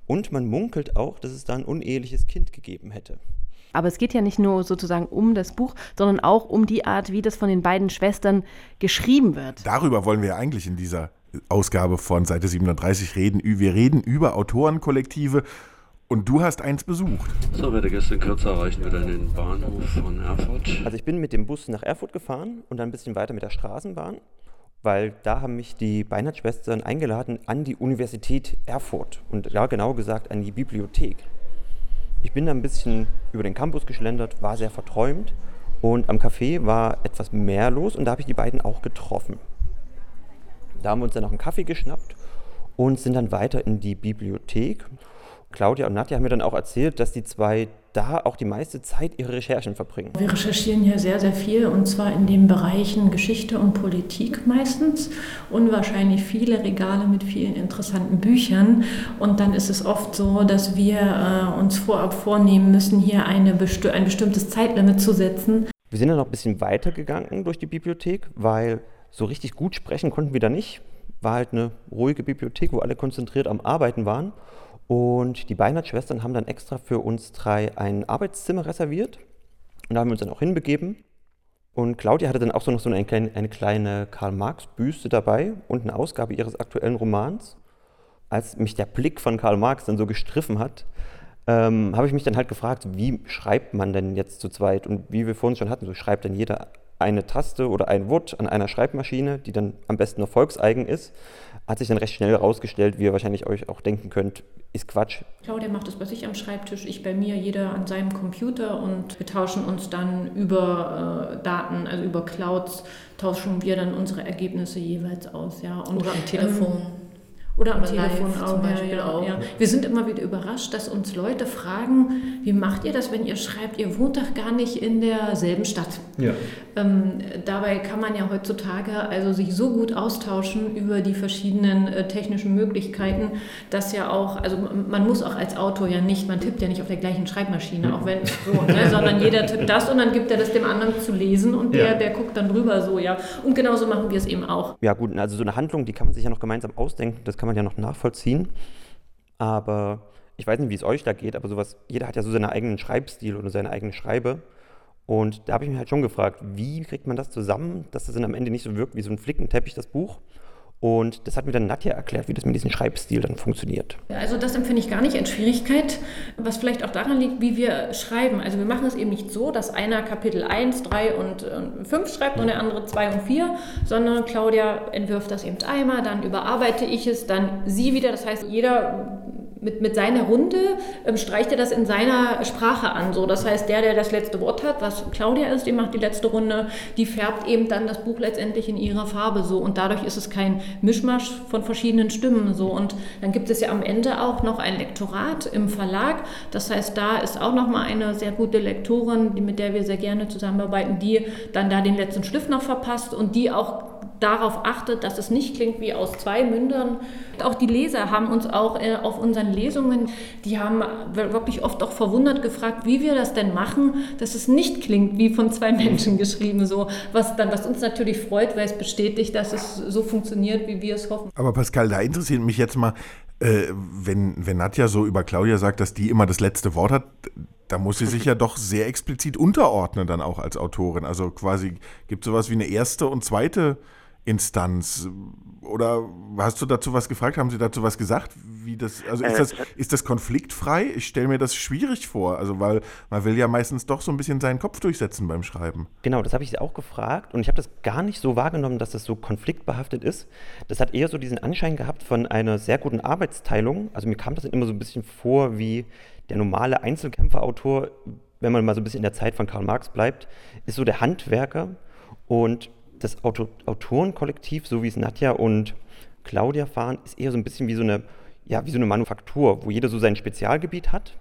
Und man munkelt auch, dass es da ein uneheliches Kind gegeben hätte. Aber es geht ja nicht nur sozusagen um das Buch, sondern auch um die Art, wie das von den beiden Schwestern geschrieben wird. Darüber wollen wir ja eigentlich in dieser Ausgabe von Seite 37 reden. Wir reden über Autorenkollektive. Und du hast eins besucht. So, werde gestern kürzer erreichen wir dann den Bahnhof von Erfurt. Also ich bin mit dem Bus nach Erfurt gefahren und dann ein bisschen weiter mit der Straßenbahn, weil da haben mich die Beinert-Schwestern eingeladen an die Universität Erfurt und ja genau gesagt an die Bibliothek. Ich bin da ein bisschen über den Campus geschlendert, war sehr verträumt und am Café war etwas mehr los und da habe ich die beiden auch getroffen. Da haben wir uns dann noch einen Kaffee geschnappt und sind dann weiter in die Bibliothek. Claudia und Nadja haben mir dann auch erzählt, dass die zwei da auch die meiste Zeit ihre Recherchen verbringen. Wir recherchieren hier sehr, sehr viel und zwar in den Bereichen Geschichte und Politik meistens. Unwahrscheinlich viele Regale mit vielen interessanten Büchern. Und dann ist es oft so, dass wir äh, uns vorab vornehmen müssen, hier eine besti ein bestimmtes Zeitlimit zu setzen. Wir sind dann noch ein bisschen weitergegangen durch die Bibliothek, weil so richtig gut sprechen konnten wir da nicht. War halt eine ruhige Bibliothek, wo alle konzentriert am Arbeiten waren. Und die Beinert-Schwestern haben dann extra für uns drei ein Arbeitszimmer reserviert. Und da haben wir uns dann auch hinbegeben. Und Claudia hatte dann auch so noch so eine kleine, eine kleine Karl-Marx-Büste dabei und eine Ausgabe ihres aktuellen Romans. Als mich der Blick von Karl Marx dann so gestriffen hat, ähm, habe ich mich dann halt gefragt, wie schreibt man denn jetzt zu zweit? Und wie wir vorhin schon hatten, so schreibt dann jeder eine Taste oder ein Wort an einer Schreibmaschine, die dann am besten noch volkseigen ist. Hat sich dann recht schnell herausgestellt, wie ihr wahrscheinlich euch auch denken könnt, ist Quatsch. Claudia macht das bei sich am Schreibtisch, ich bei mir, jeder an seinem Computer und wir tauschen uns dann über äh, Daten, also über Clouds, tauschen wir dann unsere Ergebnisse jeweils aus. Ja. Und, Oder am Telefon. Ähm, oder am Oder Telefon live auch. zum Beispiel ja, ja, auch. Ja. Wir sind immer wieder überrascht, dass uns Leute fragen, wie macht ihr das, wenn ihr schreibt, ihr wohnt doch gar nicht in derselben Stadt. Ähm, dabei kann man ja heutzutage also sich so gut austauschen über die verschiedenen äh, technischen Möglichkeiten, dass ja auch, also man muss auch als Autor ja nicht, man tippt ja nicht auf der gleichen Schreibmaschine, auch wenn so, ne, sondern jeder tippt das und dann gibt er das dem anderen zu lesen und der, Ja. der guckt dann drüber so, ja. Und genauso machen wir es eben auch. Ja gut, also so eine Handlung, die kann man sich ja noch gemeinsam ausdenken, das kann man ja noch nachvollziehen. Aber ich weiß nicht, wie es euch da geht, aber sowas, jeder hat ja so seinen eigenen Schreibstil oder seine eigene Schreibe. Und da habe ich mich halt schon gefragt, wie kriegt man das zusammen, dass das dann am Ende nicht so wirkt wie so ein Flickenteppich, das Buch. Und das hat mir dann Nadja erklärt, wie das mit diesem Schreibstil dann funktioniert. Also das empfinde ich gar nicht als Schwierigkeit, was vielleicht auch daran liegt, wie wir schreiben. Also wir machen es eben nicht so, dass einer Kapitel 1, 3 und 5 schreibt und der andere 2 und 4, sondern Claudia entwirft das eben einmal, dann überarbeite ich es, dann sie wieder. Das heißt, jeder mit, mit seiner Runde ähm, streicht er das in seiner Sprache an. So. Das heißt, der, der das letzte Wort hat, was Claudia ist, die macht die letzte Runde, die färbt eben dann das Buch letztendlich in ihrer Farbe so. Und dadurch ist es kein Mischmasch von verschiedenen Stimmen so. Und dann gibt es ja am Ende auch noch ein Lektorat im Verlag. Das heißt, da ist auch noch mal eine sehr gute Lektorin, die, mit der wir sehr gerne zusammenarbeiten, die dann da den letzten Stift noch verpasst und die auch darauf achtet, dass es nicht klingt wie aus zwei Mündern. Auch die Leser haben uns auch äh, auf unseren Lesungen, die haben wirklich oft auch verwundert gefragt, wie wir das denn machen, dass es nicht klingt wie von zwei Menschen geschrieben, so was dann was uns natürlich freut, weil es bestätigt, dass es so funktioniert, wie wir es hoffen. Aber Pascal, da interessiert mich jetzt mal, äh, wenn, wenn Nadja so über Claudia sagt, dass die immer das letzte Wort hat, da muss sie sich ja doch sehr explizit unterordnen dann auch als Autorin. Also quasi gibt es sowas wie eine erste und zweite Instanz? Oder hast du dazu was gefragt? Haben Sie dazu was gesagt? Wie das, also ist, äh, das, ist das konfliktfrei? Ich stelle mir das schwierig vor, also weil man will ja meistens doch so ein bisschen seinen Kopf durchsetzen beim Schreiben. Genau, das habe ich Sie auch gefragt und ich habe das gar nicht so wahrgenommen, dass das so konfliktbehaftet ist. Das hat eher so diesen Anschein gehabt von einer sehr guten Arbeitsteilung. Also mir kam das immer so ein bisschen vor wie der normale Einzelkämpferautor, wenn man mal so ein bisschen in der Zeit von Karl Marx bleibt, ist so der Handwerker und das Auto Autorenkollektiv, so wie es Nadja und Claudia fahren, ist eher so ein bisschen wie so eine, ja, wie so eine Manufaktur, wo jeder so sein Spezialgebiet hat.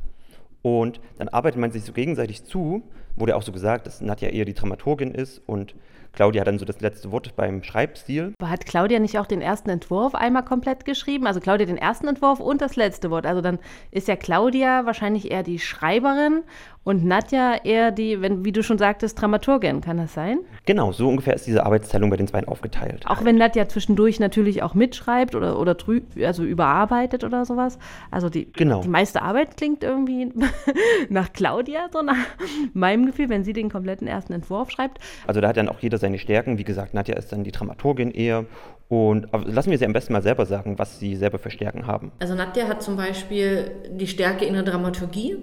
Und dann arbeitet man sich so gegenseitig zu. Wurde auch so gesagt, dass Nadja eher die Dramaturgin ist und Claudia dann so das letzte Wort beim Schreibstil. Hat Claudia nicht auch den ersten Entwurf einmal komplett geschrieben? Also Claudia den ersten Entwurf und das letzte Wort. Also dann ist ja Claudia wahrscheinlich eher die Schreiberin und Nadja eher die, wenn, wie du schon sagtest, Dramaturgin. Kann das sein? Genau, so ungefähr ist diese Arbeitsteilung bei den beiden aufgeteilt. Auch wenn Nadja zwischendurch natürlich auch mitschreibt oder, oder drü also überarbeitet oder sowas. Also die, genau. die meiste Arbeit klingt irgendwie nach Claudia, so nach meinem Gefühl, wenn sie den kompletten ersten Entwurf schreibt. Also da hat dann auch jeder seine Stärken. Wie gesagt, Nadja ist dann die Dramaturgin eher. Und lassen wir sie am besten mal selber sagen, was sie selber für Stärken haben. Also Nadja hat zum Beispiel die Stärke in der Dramaturgie.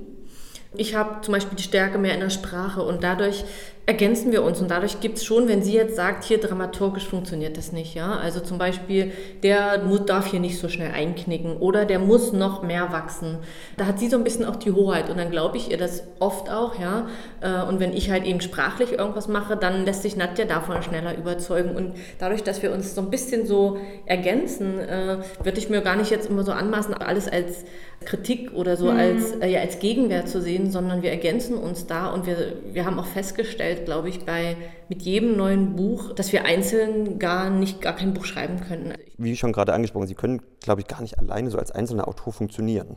Ich habe zum Beispiel die Stärke mehr in der Sprache und dadurch ergänzen wir uns. Und dadurch gibt es schon, wenn sie jetzt sagt, hier dramaturgisch funktioniert das nicht, ja, also zum Beispiel, der muss, darf hier nicht so schnell einknicken oder der muss noch mehr wachsen, da hat sie so ein bisschen auch die Hoheit. Und dann glaube ich ihr das oft auch, ja, äh, und wenn ich halt eben sprachlich irgendwas mache, dann lässt sich Nadja davon schneller überzeugen. Und dadurch, dass wir uns so ein bisschen so ergänzen, äh, würde ich mir gar nicht jetzt immer so anmaßen, alles als Kritik oder so mhm. als, äh, ja, als Gegenwert zu sehen, sondern wir ergänzen uns da und wir, wir haben auch festgestellt, glaube ich, bei mit jedem neuen Buch, dass wir einzeln gar nicht gar kein Buch schreiben können. Wie schon gerade angesprochen, Sie können, glaube ich, gar nicht alleine so als einzelner Autor funktionieren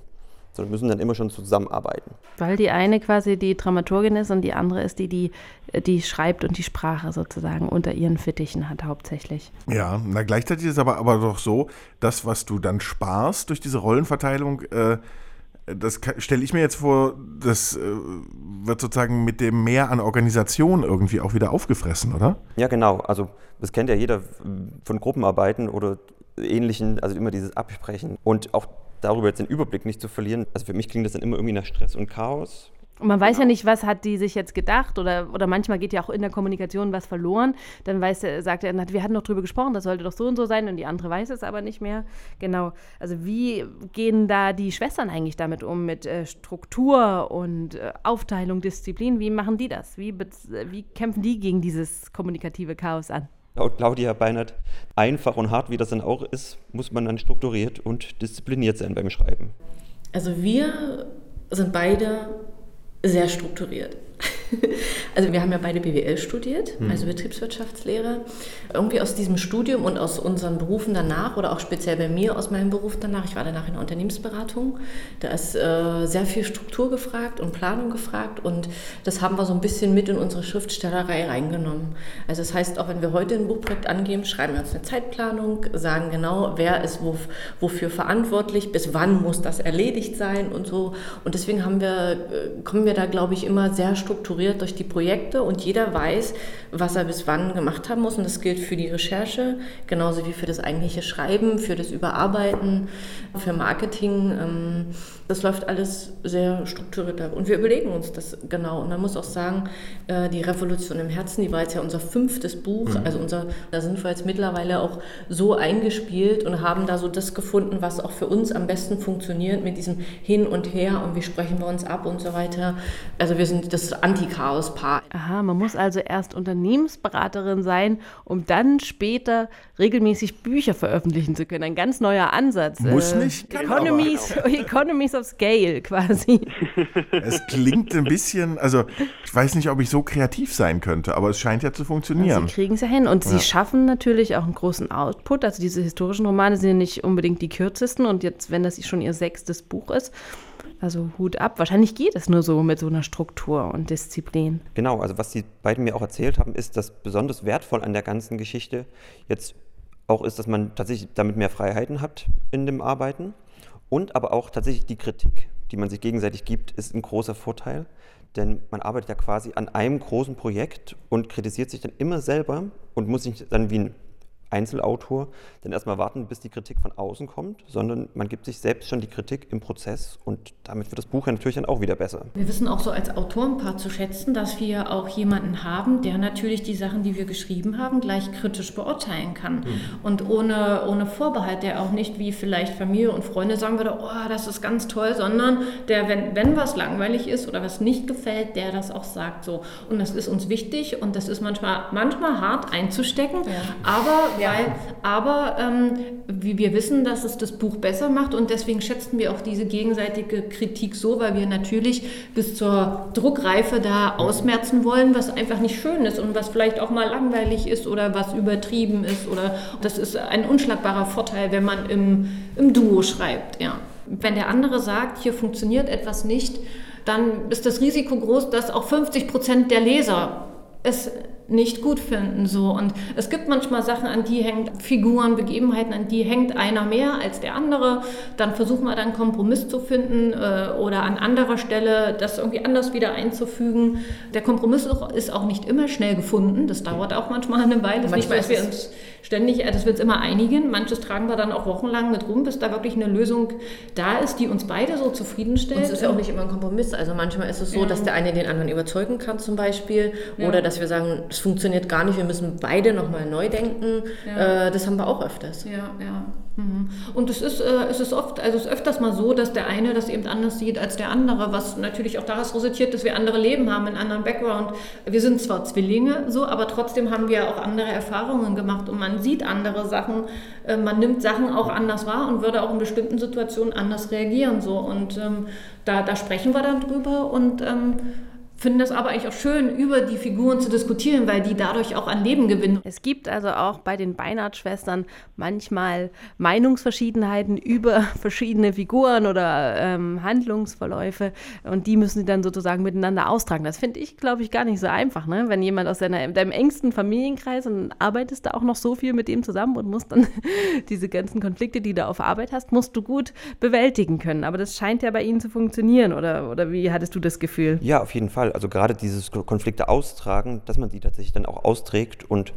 sondern müssen dann immer schon zusammenarbeiten. Weil die eine quasi die Dramaturgin ist und die andere ist die, die, die schreibt und die Sprache sozusagen unter ihren Fittichen hat hauptsächlich. Ja, na gleichzeitig ist es aber, aber doch so, das, was du dann sparst durch diese Rollenverteilung, äh, das stelle ich mir jetzt vor, das äh, wird sozusagen mit dem Mehr an Organisation irgendwie auch wieder aufgefressen, oder? Ja, genau. Also das kennt ja jeder von Gruppenarbeiten oder ähnlichen, also immer dieses Absprechen. Und auch darüber jetzt den Überblick nicht zu verlieren. Also für mich klingt das dann immer irgendwie nach Stress und Chaos. Und man weiß ja nicht, was hat die sich jetzt gedacht oder, oder manchmal geht ja auch in der Kommunikation was verloren. Dann weiß er, sagt er, wir hatten doch drüber gesprochen, das sollte doch so und so sein und die andere weiß es aber nicht mehr. Genau. Also wie gehen da die Schwestern eigentlich damit um, mit äh, Struktur und äh, Aufteilung, Disziplin? Wie machen die das? Wie, wie kämpfen die gegen dieses kommunikative Chaos an? Laut Claudia Beinert, einfach und hart wie das dann auch ist, muss man dann strukturiert und diszipliniert sein beim Schreiben. Also wir sind beide sehr strukturiert. Also wir haben ja beide BWL studiert, mhm. also Betriebswirtschaftslehre. Irgendwie aus diesem Studium und aus unseren Berufen danach oder auch speziell bei mir aus meinem Beruf danach, ich war danach in der Unternehmensberatung, da ist äh, sehr viel Struktur gefragt und Planung gefragt und das haben wir so ein bisschen mit in unsere Schriftstellerei reingenommen. Also das heißt, auch wenn wir heute ein Buchprojekt angeben, schreiben wir uns eine Zeitplanung, sagen genau, wer ist wo, wofür verantwortlich, bis wann muss das erledigt sein und so. Und deswegen haben wir, äh, kommen wir da, glaube ich, immer sehr strukturiert strukturiert durch die Projekte und jeder weiß, was er bis wann gemacht haben muss. Und das gilt für die Recherche, genauso wie für das eigentliche Schreiben, für das Überarbeiten, für Marketing. Ähm, das läuft alles sehr strukturiert ab. Und wir überlegen uns das genau. Und man muss auch sagen, äh, die Revolution im Herzen, die war jetzt ja unser fünftes Buch. Mhm. Also unser, da sind wir jetzt mittlerweile auch so eingespielt und haben da so das gefunden, was auch für uns am besten funktioniert mit diesem Hin und Her und wie sprechen wir uns ab und so weiter. Also wir sind das Anti-Chaos-Paar. Aha, man muss also erst Unternehmensberaterin sein, um dann später regelmäßig Bücher veröffentlichen zu können. Ein ganz neuer Ansatz. Muss äh, nicht. Economies, Economies of Scale quasi. Es klingt ein bisschen, also ich weiß nicht, ob ich so kreativ sein könnte, aber es scheint ja zu funktionieren. Sie kriegen es ja hin und ja. sie schaffen natürlich auch einen großen Output. Also diese historischen Romane sind ja nicht unbedingt die kürzesten und jetzt, wenn das schon ihr sechstes Buch ist, also Hut ab. Wahrscheinlich geht es nur so mit so einer Struktur und Disziplin. Genau, also was die beiden mir auch erzählt haben, ist, dass besonders wertvoll an der ganzen Geschichte jetzt auch ist, dass man tatsächlich damit mehr Freiheiten hat in dem Arbeiten und aber auch tatsächlich die Kritik, die man sich gegenseitig gibt, ist ein großer Vorteil, denn man arbeitet ja quasi an einem großen Projekt und kritisiert sich dann immer selber und muss sich dann wie ein Einzelautor dann erstmal warten, bis die Kritik von außen kommt, sondern man gibt sich selbst schon die Kritik im Prozess und damit wird das Buch ja natürlich dann auch wieder besser. Wir wissen auch so als Autorenpaar zu schätzen, dass wir auch jemanden haben, der natürlich die Sachen, die wir geschrieben haben, gleich kritisch beurteilen kann. Mhm. Und ohne, ohne Vorbehalt, der auch nicht wie vielleicht Familie und Freunde sagen würde, oh, das ist ganz toll, sondern der, wenn, wenn was langweilig ist oder was nicht gefällt, der das auch sagt so. Und das ist uns wichtig und das ist manchmal, manchmal hart einzustecken, ja. aber ja. Aber ähm, wie wir wissen, dass es das Buch besser macht und deswegen schätzen wir auch diese gegenseitige Kritik so, weil wir natürlich bis zur Druckreife da ausmerzen wollen, was einfach nicht schön ist und was vielleicht auch mal langweilig ist oder was übertrieben ist oder das ist ein unschlagbarer Vorteil, wenn man im, im Duo schreibt. Ja. Wenn der andere sagt, hier funktioniert etwas nicht, dann ist das Risiko groß, dass auch 50 Prozent der Leser es nicht gut finden. So. Und es gibt manchmal Sachen, an die hängt Figuren, Begebenheiten, an die hängt einer mehr als der andere. Dann versuchen wir dann einen Kompromiss zu finden äh, oder an anderer Stelle das irgendwie anders wieder einzufügen. Der Kompromiss ist auch nicht immer schnell gefunden. Das dauert auch manchmal eine Weile. Ist nicht, dass wir uns ständig, äh, das wird es immer einigen. Manches tragen wir dann auch wochenlang mit rum, bis da wirklich eine Lösung da ist, die uns beide so zufriedenstellt. Und es ist ja auch nicht immer ein Kompromiss. Also manchmal ist es so, ja. dass der eine den anderen überzeugen kann zum Beispiel. Ja. Oder dass wir sagen, es funktioniert gar nicht, wir müssen beide nochmal neu denken. Ja. Äh, das haben wir auch öfters. Ja, ja. Mhm. Und es ist, äh, es ist oft, also es ist öfters mal so, dass der eine das eben anders sieht als der andere, was natürlich auch daraus resultiert, dass wir andere Leben haben, einen anderen Background. Wir sind zwar Zwillinge so, aber trotzdem haben wir auch andere Erfahrungen gemacht und man sieht andere Sachen, äh, man nimmt Sachen auch anders wahr und würde auch in bestimmten Situationen anders reagieren so. Und ähm, da, da sprechen wir dann drüber und ähm, finden das aber eigentlich auch schön, über die Figuren zu diskutieren, weil die dadurch auch an Leben gewinnen. Es gibt also auch bei den Beinhardt-Schwestern manchmal Meinungsverschiedenheiten über verschiedene Figuren oder ähm, Handlungsverläufe und die müssen sie dann sozusagen miteinander austragen. Das finde ich, glaube ich, gar nicht so einfach, ne? wenn jemand aus deiner, deinem engsten Familienkreis und arbeitest da auch noch so viel mit dem zusammen und musst dann diese ganzen Konflikte, die du auf Arbeit hast, musst du gut bewältigen können. Aber das scheint ja bei Ihnen zu funktionieren oder, oder wie hattest du das Gefühl? Ja, auf jeden Fall also gerade dieses Konflikte austragen, dass man sie tatsächlich dann auch austrägt und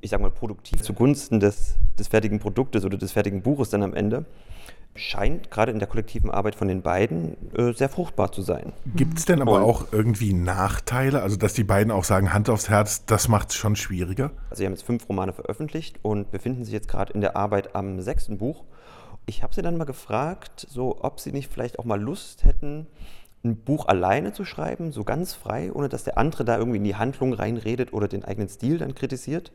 ich sage mal produktiv zugunsten des, des fertigen Produktes oder des fertigen Buches dann am Ende, scheint gerade in der kollektiven Arbeit von den beiden äh, sehr fruchtbar zu sein. Gibt es denn aber und, auch irgendwie Nachteile, also dass die beiden auch sagen, Hand aufs Herz, das macht es schon schwieriger? Also sie haben jetzt fünf Romane veröffentlicht und befinden sich jetzt gerade in der Arbeit am sechsten Buch. Ich habe sie dann mal gefragt, so ob sie nicht vielleicht auch mal Lust hätten, ein Buch alleine zu schreiben, so ganz frei, ohne dass der andere da irgendwie in die Handlung reinredet oder den eigenen Stil dann kritisiert.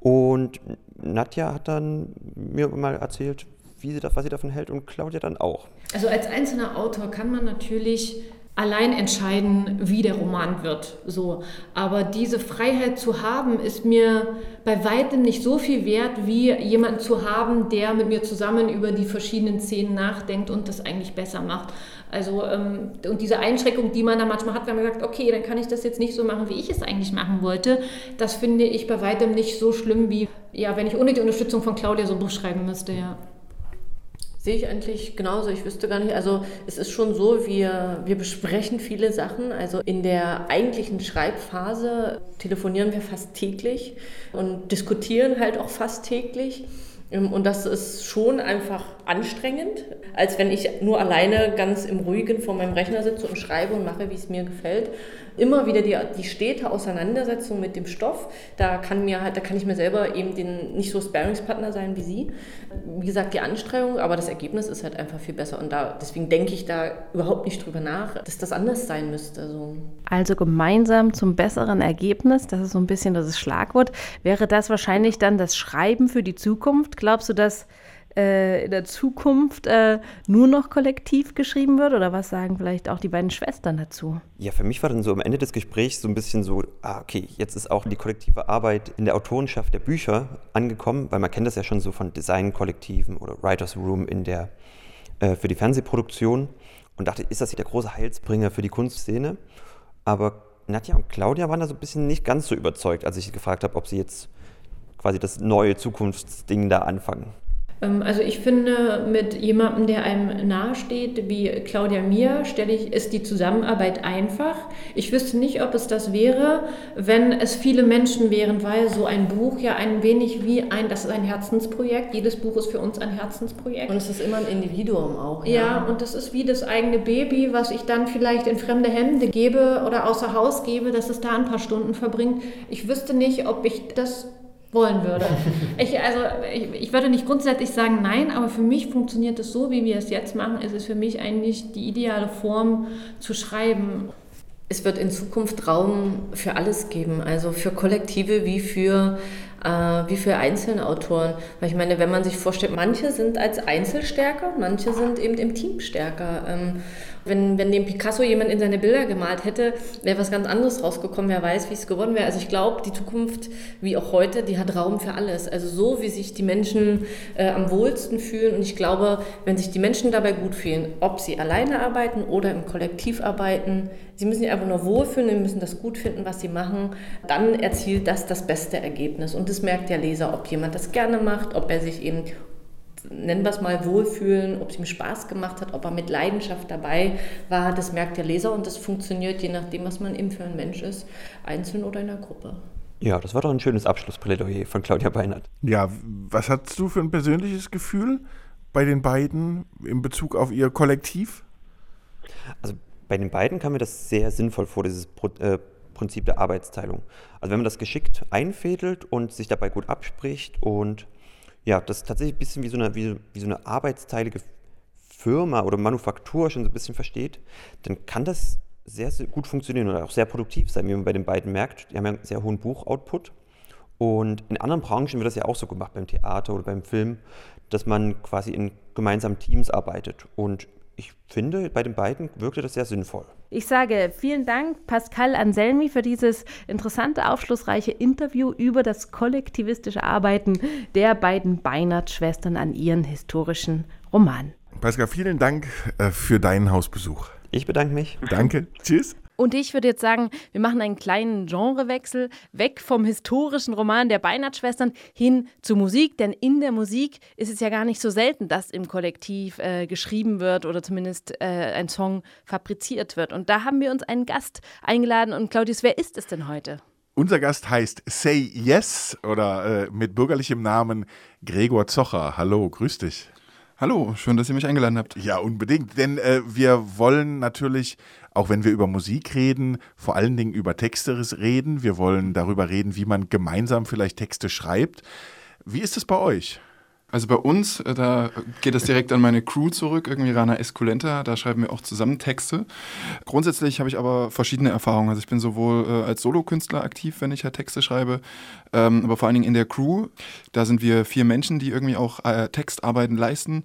Und Nadja hat dann mir mal erzählt, wie sie das, was sie davon hält und Claudia dann auch. Also als einzelner Autor kann man natürlich allein entscheiden, wie der Roman wird. So. Aber diese Freiheit zu haben, ist mir bei weitem nicht so viel wert, wie jemanden zu haben, der mit mir zusammen über die verschiedenen Szenen nachdenkt und das eigentlich besser macht. Also, ähm, und diese Einschränkung, die man da manchmal hat, wenn man sagt, okay, dann kann ich das jetzt nicht so machen, wie ich es eigentlich machen wollte, das finde ich bei weitem nicht so schlimm, wie ja, wenn ich ohne die Unterstützung von Claudia so ein Buch schreiben müsste, ja. Sehe ich eigentlich genauso. Ich wüsste gar nicht. Also es ist schon so, wir, wir besprechen viele Sachen. Also in der eigentlichen Schreibphase telefonieren wir fast täglich und diskutieren halt auch fast täglich. Ähm, und das ist schon einfach anstrengend, als wenn ich nur alleine ganz im Ruhigen vor meinem Rechner sitze und schreibe und mache, wie es mir gefällt immer wieder die, die stete Auseinandersetzung mit dem Stoff. Da kann, mir halt, da kann ich mir selber eben den, nicht so Sparingspartner sein wie Sie. Wie gesagt, die Anstrengung, aber das Ergebnis ist halt einfach viel besser. Und da, deswegen denke ich da überhaupt nicht drüber nach, dass das anders sein müsste. So. Also gemeinsam zum besseren Ergebnis, das ist so ein bisschen das Schlagwort. Wäre das wahrscheinlich dann das Schreiben für die Zukunft? Glaubst du, dass äh, in der Zukunft äh, nur noch kollektiv geschrieben wird? Oder was sagen vielleicht auch die beiden Schwestern dazu? Ja, für mich war dann so am Ende des Gesprächs so ein bisschen so, ah, okay, jetzt ist auch die kollektive Arbeit in der Autorenschaft der Bücher angekommen, weil man kennt das ja schon so von Designkollektiven oder Writers Room in der, äh, für die Fernsehproduktion und dachte, ist das der große Heilsbringer für die Kunstszene? Aber Nadja und Claudia waren da so ein bisschen nicht ganz so überzeugt, als ich gefragt habe, ob sie jetzt quasi das neue Zukunftsding da anfangen. Ähm, also ich finde, mit jemandem, der einem nahesteht, wie Claudia mir, stelle ich, ist die Zusammenarbeit einfach. Ich wüsste nicht, ob es das wäre, wenn es viele Menschen wären, weil so ein Buch ja ein wenig wie ein, das ist ein Herzensprojekt. Jedes Buch ist für uns ein Herzensprojekt. Und es ist immer ein Individuum auch. Ja, ja und das ist wie das eigene Baby, was ich dann vielleicht in fremde Hände gebe oder außer Haus gebe, dass es da ein paar Stunden verbringt. Ich wüsste nicht, ob ich das wollen würde. Ich, also, ich, ich, würde nicht grundsätzlich sagen nein, aber für mich funktioniert es so, wie wir es jetzt machen, ist es für mich eigentlich die ideale Form zu schreiben. Es wird in Zukunft Raum für alles geben, also für Kollektive wie für äh, wie für einzelne Autoren. Weil ich meine, wenn man sich vorstellt, manche sind als Einzel stärker, manche sind eben im Team stärker. Wenn, wenn dem Picasso jemand in seine Bilder gemalt hätte, wäre was ganz anderes rausgekommen. Wer weiß, wie es geworden wäre. Also ich glaube, die Zukunft, wie auch heute, die hat Raum für alles. Also so, wie sich die Menschen äh, am wohlsten fühlen. Und ich glaube, wenn sich die Menschen dabei gut fühlen, ob sie alleine arbeiten oder im Kollektiv arbeiten, sie müssen sich einfach nur wohlfühlen, sie müssen das gut finden, was sie machen, dann erzielt das das beste Ergebnis. Und das merkt der Leser, ob jemand das gerne macht, ob er sich eben nennen wir es mal, wohlfühlen, ob es ihm Spaß gemacht hat, ob er mit Leidenschaft dabei war, das merkt der Leser und das funktioniert je nachdem, was man eben für ein Mensch ist, einzeln oder in der Gruppe. Ja, das war doch ein schönes Abschlussplädoyer von Claudia Beinert. Ja, was hast du für ein persönliches Gefühl bei den beiden in Bezug auf ihr Kollektiv? Also bei den beiden kam mir das sehr sinnvoll vor, dieses äh, Prinzip der Arbeitsteilung. Also wenn man das geschickt einfädelt und sich dabei gut abspricht und ja, das ist tatsächlich ein bisschen wie so eine, wie, wie so eine arbeitsteilige Firma oder Manufaktur schon so ein bisschen versteht, dann kann das sehr, sehr gut funktionieren oder auch sehr produktiv sein, wie man bei den beiden merkt. Die haben ja einen sehr hohen Buchoutput. Und in anderen Branchen wird das ja auch so gemacht, beim Theater oder beim Film, dass man quasi in gemeinsamen Teams arbeitet. Und ich finde, bei den beiden wirkte das sehr sinnvoll. Ich sage vielen Dank, Pascal Anselmi, für dieses interessante, aufschlussreiche Interview über das kollektivistische Arbeiten der beiden Beinert-Schwestern an ihren historischen Roman. Pascal, vielen Dank äh, für deinen Hausbesuch. Ich bedanke mich. Danke. Tschüss. Und ich würde jetzt sagen, wir machen einen kleinen Genrewechsel weg vom historischen Roman der Beinert-Schwestern hin zur Musik, denn in der Musik ist es ja gar nicht so selten, dass im Kollektiv äh, geschrieben wird oder zumindest äh, ein Song fabriziert wird. Und da haben wir uns einen Gast eingeladen. Und Claudius, wer ist es denn heute? Unser Gast heißt Say Yes oder äh, mit bürgerlichem Namen Gregor Zocher. Hallo, grüß dich. Hallo, schön, dass ihr mich eingeladen habt. Ja, unbedingt, denn äh, wir wollen natürlich, auch wenn wir über Musik reden, vor allen Dingen über Texte reden. Wir wollen darüber reden, wie man gemeinsam vielleicht Texte schreibt. Wie ist es bei euch? Also bei uns, äh, da geht es direkt an meine Crew zurück, irgendwie Rana Esculenta, da schreiben wir auch zusammen Texte. Grundsätzlich habe ich aber verschiedene Erfahrungen. Also ich bin sowohl äh, als Solokünstler aktiv, wenn ich halt Texte schreibe, ähm, aber vor allen Dingen in der Crew. Da sind wir vier Menschen, die irgendwie auch äh, Textarbeiten leisten.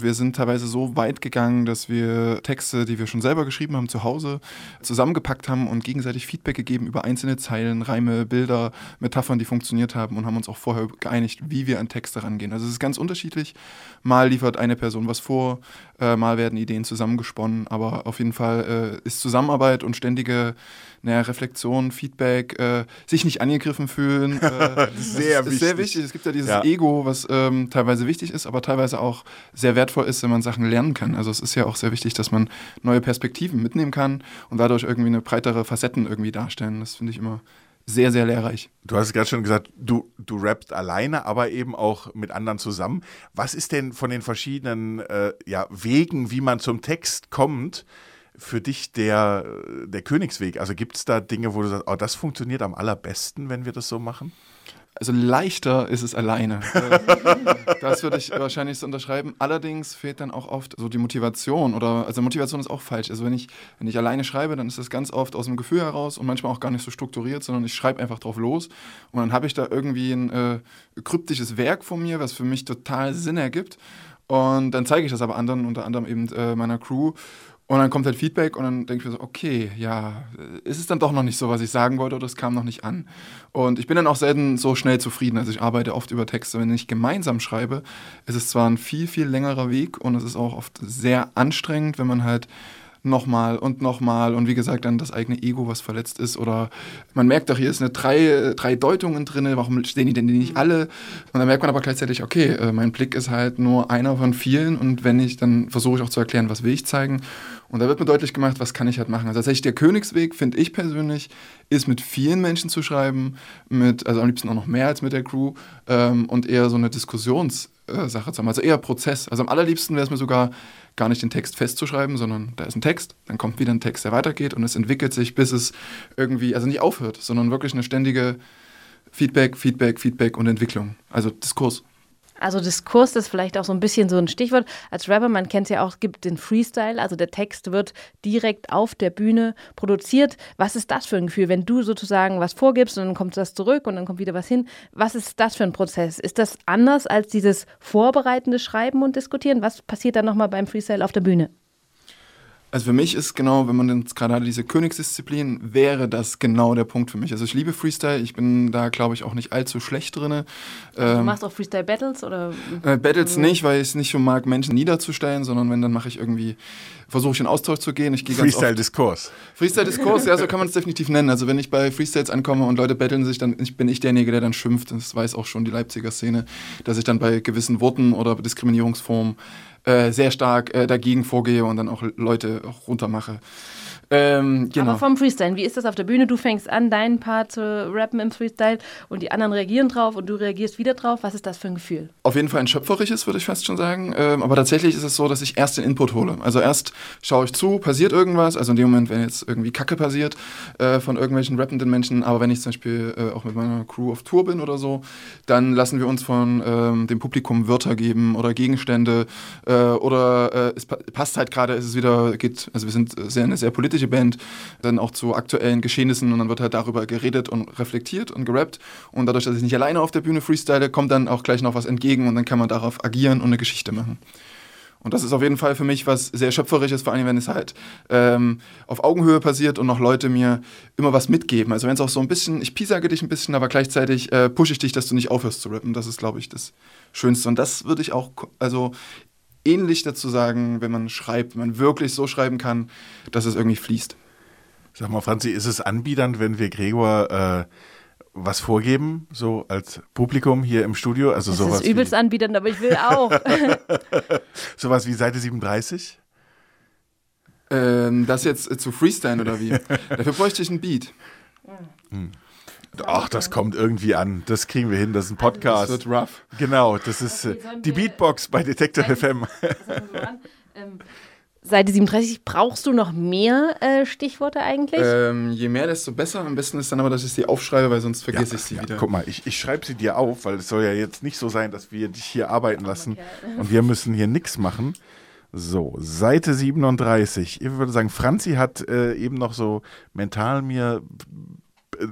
Wir sind teilweise so weit gegangen, dass wir Texte, die wir schon selber geschrieben haben, zu Hause zusammengepackt haben und gegenseitig Feedback gegeben über einzelne Zeilen, Reime, Bilder, Metaphern, die funktioniert haben und haben uns auch vorher geeinigt, wie wir an Texte rangehen. Also es ist ganz unterschiedlich. Mal liefert eine Person was vor, Äh, mal werden Ideen zusammengesponnen, aber auf jeden Fall äh, ist Zusammenarbeit und ständige naja, Reflexion, Feedback, äh, sich nicht angegriffen fühlen. Sehr, ist, wichtig. Ist sehr wichtig. Es gibt ja dieses Ja. Ego, was ähm, teilweise wichtig ist, aber teilweise auch sehr wertvoll ist, wenn man Sachen lernen kann. Also es ist ja auch sehr wichtig, dass man neue Perspektiven mitnehmen kann und dadurch irgendwie eine breitere Facetten irgendwie darstellen. Das finde ich immer sehr, sehr lehrreich. Du hast es gerade schon gesagt, du, du rappst alleine, aber eben auch mit anderen zusammen. Was ist denn von den verschiedenen äh, ja, Wegen, wie man zum Text kommt, für dich der, der Königsweg? Also gibt es da Dinge, wo du sagst, oh, das funktioniert am allerbesten, wenn wir das so machen? Also leichter ist es alleine. Das würde ich wahrscheinlich so unterschreiben. Allerdings fehlt dann auch oft so die Motivation oder also Motivation ist auch falsch. Also wenn ich wenn ich alleine schreibe, dann ist das ganz oft aus dem Gefühl heraus und manchmal auch gar nicht so strukturiert, sondern ich schreibe einfach drauf los und dann habe ich da irgendwie ein äh, kryptisches Werk von mir, was für mich total Sinn ergibt und dann zeige ich das aber anderen, unter anderem eben äh, meiner Crew und dann kommt halt Feedback und dann denke ich mir so, okay, ja, ist es dann doch noch nicht so, was ich sagen wollte oder es kam noch nicht an. Und ich bin dann auch selten so schnell zufrieden. Also ich arbeite oft über Texte. Wenn ich gemeinsam schreibe, ist es zwar ein viel, viel längerer Weg und es ist auch oft sehr anstrengend, wenn man halt nochmal und nochmal und wie gesagt dann das eigene Ego, was verletzt ist oder man merkt doch, hier ist eine drei, drei Deutungen drin, warum stehen die denn nicht alle? Und dann merkt man aber gleichzeitig, okay, äh, mein Blick ist halt nur einer von vielen und wenn ich, dann versuche ich auch zu erklären, was will ich zeigen und da wird mir deutlich gemacht, was kann ich halt machen. Also tatsächlich der Königsweg, finde ich persönlich, ist mit vielen Menschen zu schreiben, mit, also am liebsten auch noch mehr als mit der Crew ähm, und eher so eine Diskussionssache zu haben, also eher Prozess. Also am allerliebsten wäre es mir sogar gar nicht den Text festzuschreiben, sondern da ist ein Text, dann kommt wieder ein Text, der weitergeht und es entwickelt sich, bis es irgendwie, also nicht aufhört, sondern wirklich eine ständige Feedback, Feedback, Feedback und Entwicklung. Also Diskurs. Also Diskurs ist vielleicht auch so ein bisschen so ein Stichwort. Als Rapper, man kennt es ja auch, es gibt den Freestyle, also der Text wird direkt auf der Bühne produziert. Was ist das für ein Gefühl, wenn du sozusagen was vorgibst und dann kommt das zurück und dann kommt wieder was hin? Was ist das für ein Prozess? Ist das anders als dieses vorbereitende Schreiben und Diskutieren? Was passiert dann nochmal beim Freestyle auf der Bühne? Also für mich ist genau, wenn man jetzt gerade diese Königsdisziplin, wäre das genau der Punkt für mich. Also ich liebe Freestyle, ich bin da, glaube ich, auch nicht allzu schlecht drin. Also du Ähm, machst auch Freestyle-Battles oder? äh, Battles Mhm. nicht, weil ich es nicht so mag, Menschen niederzustellen, sondern wenn, dann mache ich irgendwie, versuche ich in Austausch zu gehen. Ich gehe ganz oft- Freestyle-Diskurs. Freestyle-Diskurs, ja, so kann man es definitiv nennen. Also wenn ich bei Freestyles ankomme und Leute battlen sich, dann bin ich derjenige, der dann schimpft. Das weiß auch schon die Leipziger Szene, dass ich dann bei gewissen Worten oder Diskriminierungsformen äh, sehr stark äh, dagegen vorgehe und dann auch Leute auch runtermache. Ähm, genau. Aber vom Freestyle, wie ist das auf der Bühne? Du fängst an, deinen Part zu rappen im Freestyle und die anderen reagieren drauf und du reagierst wieder drauf. Was ist das für ein Gefühl? Auf jeden Fall ein schöpferisches, würde ich fast schon sagen. Ähm, aber tatsächlich ist es so, dass ich erst den Input hole. Also erst schaue ich zu, passiert irgendwas. Also in dem Moment, wenn jetzt irgendwie Kacke passiert äh, von irgendwelchen rappenden Menschen. Aber wenn ich zum Beispiel äh, auch mit meiner Crew auf Tour bin oder so, dann lassen wir uns von ähm, dem Publikum Wörter geben oder Gegenstände. Äh, oder äh, es pa passt halt gerade, es ist wieder, geht, also wir sind sehr, eine sehr politische Band, dann auch zu aktuellen Geschehnissen und dann wird halt darüber geredet und reflektiert und gerappt. Und dadurch, dass ich nicht alleine auf der Bühne freestyle, kommt dann auch gleich noch was entgegen und dann kann man darauf agieren und eine Geschichte machen. Und das ist auf jeden Fall für mich was sehr Schöpferisches, vor allem wenn es halt ähm, auf Augenhöhe passiert und noch Leute mir immer was mitgeben. Also wenn es auch so ein bisschen, ich piesage dich ein bisschen, aber gleichzeitig äh, pushe ich dich, dass du nicht aufhörst zu rappen. Das ist, glaube ich, das Schönste. Und das würde ich auch, also ähnlich dazu sagen, wenn man schreibt, wenn man wirklich so schreiben kann, dass es irgendwie fließt. Sag mal, Franzi, ist es anbiedernd, wenn wir Gregor äh, was vorgeben, so als Publikum hier im Studio? Also Das sowas ist übelst anbietend, aber ich will auch. sowas wie Seite 37? Ähm, das jetzt äh, zu freestylen oder wie? Dafür bräuchte ich einen Beat. Hm. Ach, das kommt irgendwie an. Das kriegen wir hin. Das ist ein Podcast. Das wird rough. Genau, das ist äh, die Beatbox bei Detector FM. Ähm, Seite 37, brauchst du noch mehr äh, Stichworte eigentlich? Ähm, je mehr, desto besser. Am besten ist dann aber, dass ich sie aufschreibe, weil sonst vergesse ich sie wieder. Guck mal, ich, ich schreibe sie dir auf, weil es soll ja jetzt nicht so sein, dass wir dich hier arbeiten lassen und wir müssen hier nichts machen. So, Seite 37. Ich würde sagen, Franzi hat äh, eben noch so mental mir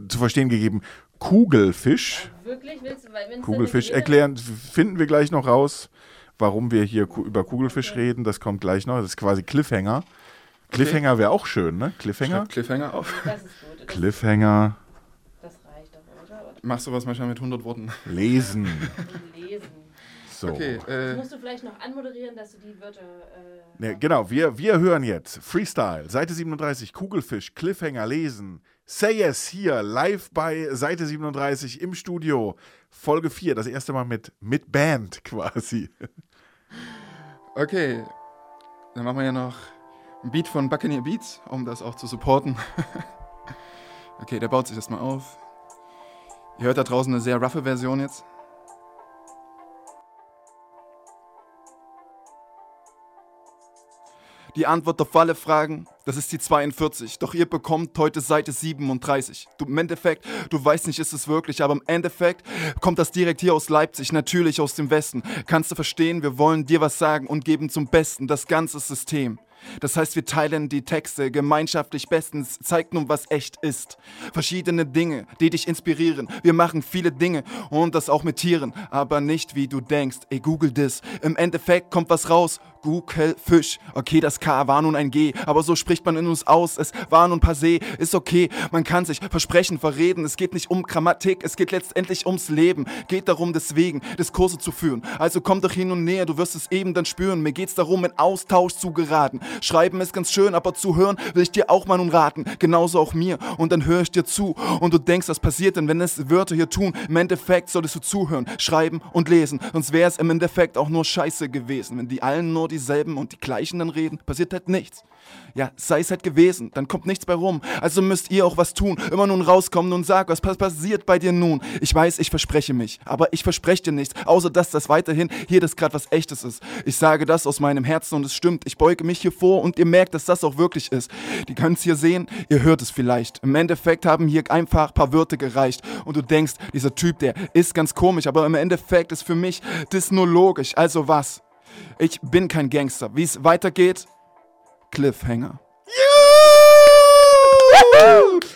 zu verstehen gegeben, Kugelfisch. Wirklich? Willst du, weil Kugelfisch erklären, finden wir gleich noch raus, warum wir hier ku über Kugelfisch reden. Das kommt gleich noch. Das ist quasi Cliffhanger. Cliffhanger wäre auch schön, ne? Cliffhanger? Schreib Cliffhanger auf. Das ist gut. Cliffhanger. Das reicht doch, oder? Ich mach sowas manchmal mit 100 Worten. Lesen. Lesen. So. Okay, äh, musst du vielleicht noch anmoderieren, dass du die Wörter. Äh, ne, genau, wir, wir hören jetzt Freestyle, Seite 37, Kugelfisch, Cliffhanger lesen. Say Yes hier, live bei Seite 37 im Studio. Folge 4, das erste Mal mit, mit Band quasi. Okay, dann machen wir ja noch ein Beat von Buccaneer Beats, um das auch zu supporten. okay, der baut sich erstmal auf. Ihr hört da draußen eine sehr roughe Version jetzt. Die Antwort auf alle Fragen, das ist die 42. Doch ihr bekommt heute Seite 37. Du im Endeffekt, du weißt nicht, ist es wirklich, aber im Endeffekt kommt das direkt hier aus Leipzig, natürlich aus dem Westen. Kannst du verstehen, wir wollen dir was sagen und geben zum Besten das ganze System. Das heißt, wir teilen die Texte gemeinschaftlich bestens, zeigt nun, was echt ist. Verschiedene Dinge, die dich inspirieren. Wir machen viele Dinge und das auch mit Tieren, aber nicht wie du denkst. Ey, google das. Im Endeffekt kommt was raus. Google Fisch. Okay, das K war nun ein G, aber so spricht man in uns aus. Es war nun passé, ist okay. Man kann sich versprechen, verreden. Es geht nicht um Grammatik, es geht letztendlich ums Leben. Geht darum, deswegen Diskurse zu führen. Also komm doch hin und näher, du wirst es eben dann spüren. Mir geht's darum, in Austausch zu geraten. Schreiben ist ganz schön, aber zu hören will ich dir auch mal nun raten. Genauso auch mir. Und dann höre ich dir zu. Und du denkst, was passiert denn, wenn es Wörter hier tun? Im Endeffekt solltest du zuhören, schreiben und lesen. Sonst wäre es im Endeffekt auch nur Scheiße gewesen. Wenn die allen nur dieselben und die gleichen dann reden, passiert halt nichts. Ja, sei es halt gewesen, dann kommt nichts bei rum. Also müsst ihr auch was tun. Immer nun rauskommen und sag, was passiert bei dir nun? Ich weiß, ich verspreche mich, aber ich verspreche dir nichts, außer dass das weiterhin hier das gerade was echtes ist. Ich sage das aus meinem Herzen und es stimmt. Ich beuge mich hier vor und ihr merkt, dass das auch wirklich ist. Die könnt es hier sehen, ihr hört es vielleicht. Im Endeffekt haben hier einfach ein paar Wörter gereicht und du denkst, dieser Typ, der ist ganz komisch, aber im Endeffekt ist für mich das nur logisch. Also was? Ich bin kein Gangster. Wie es weitergeht, Cliffhanger.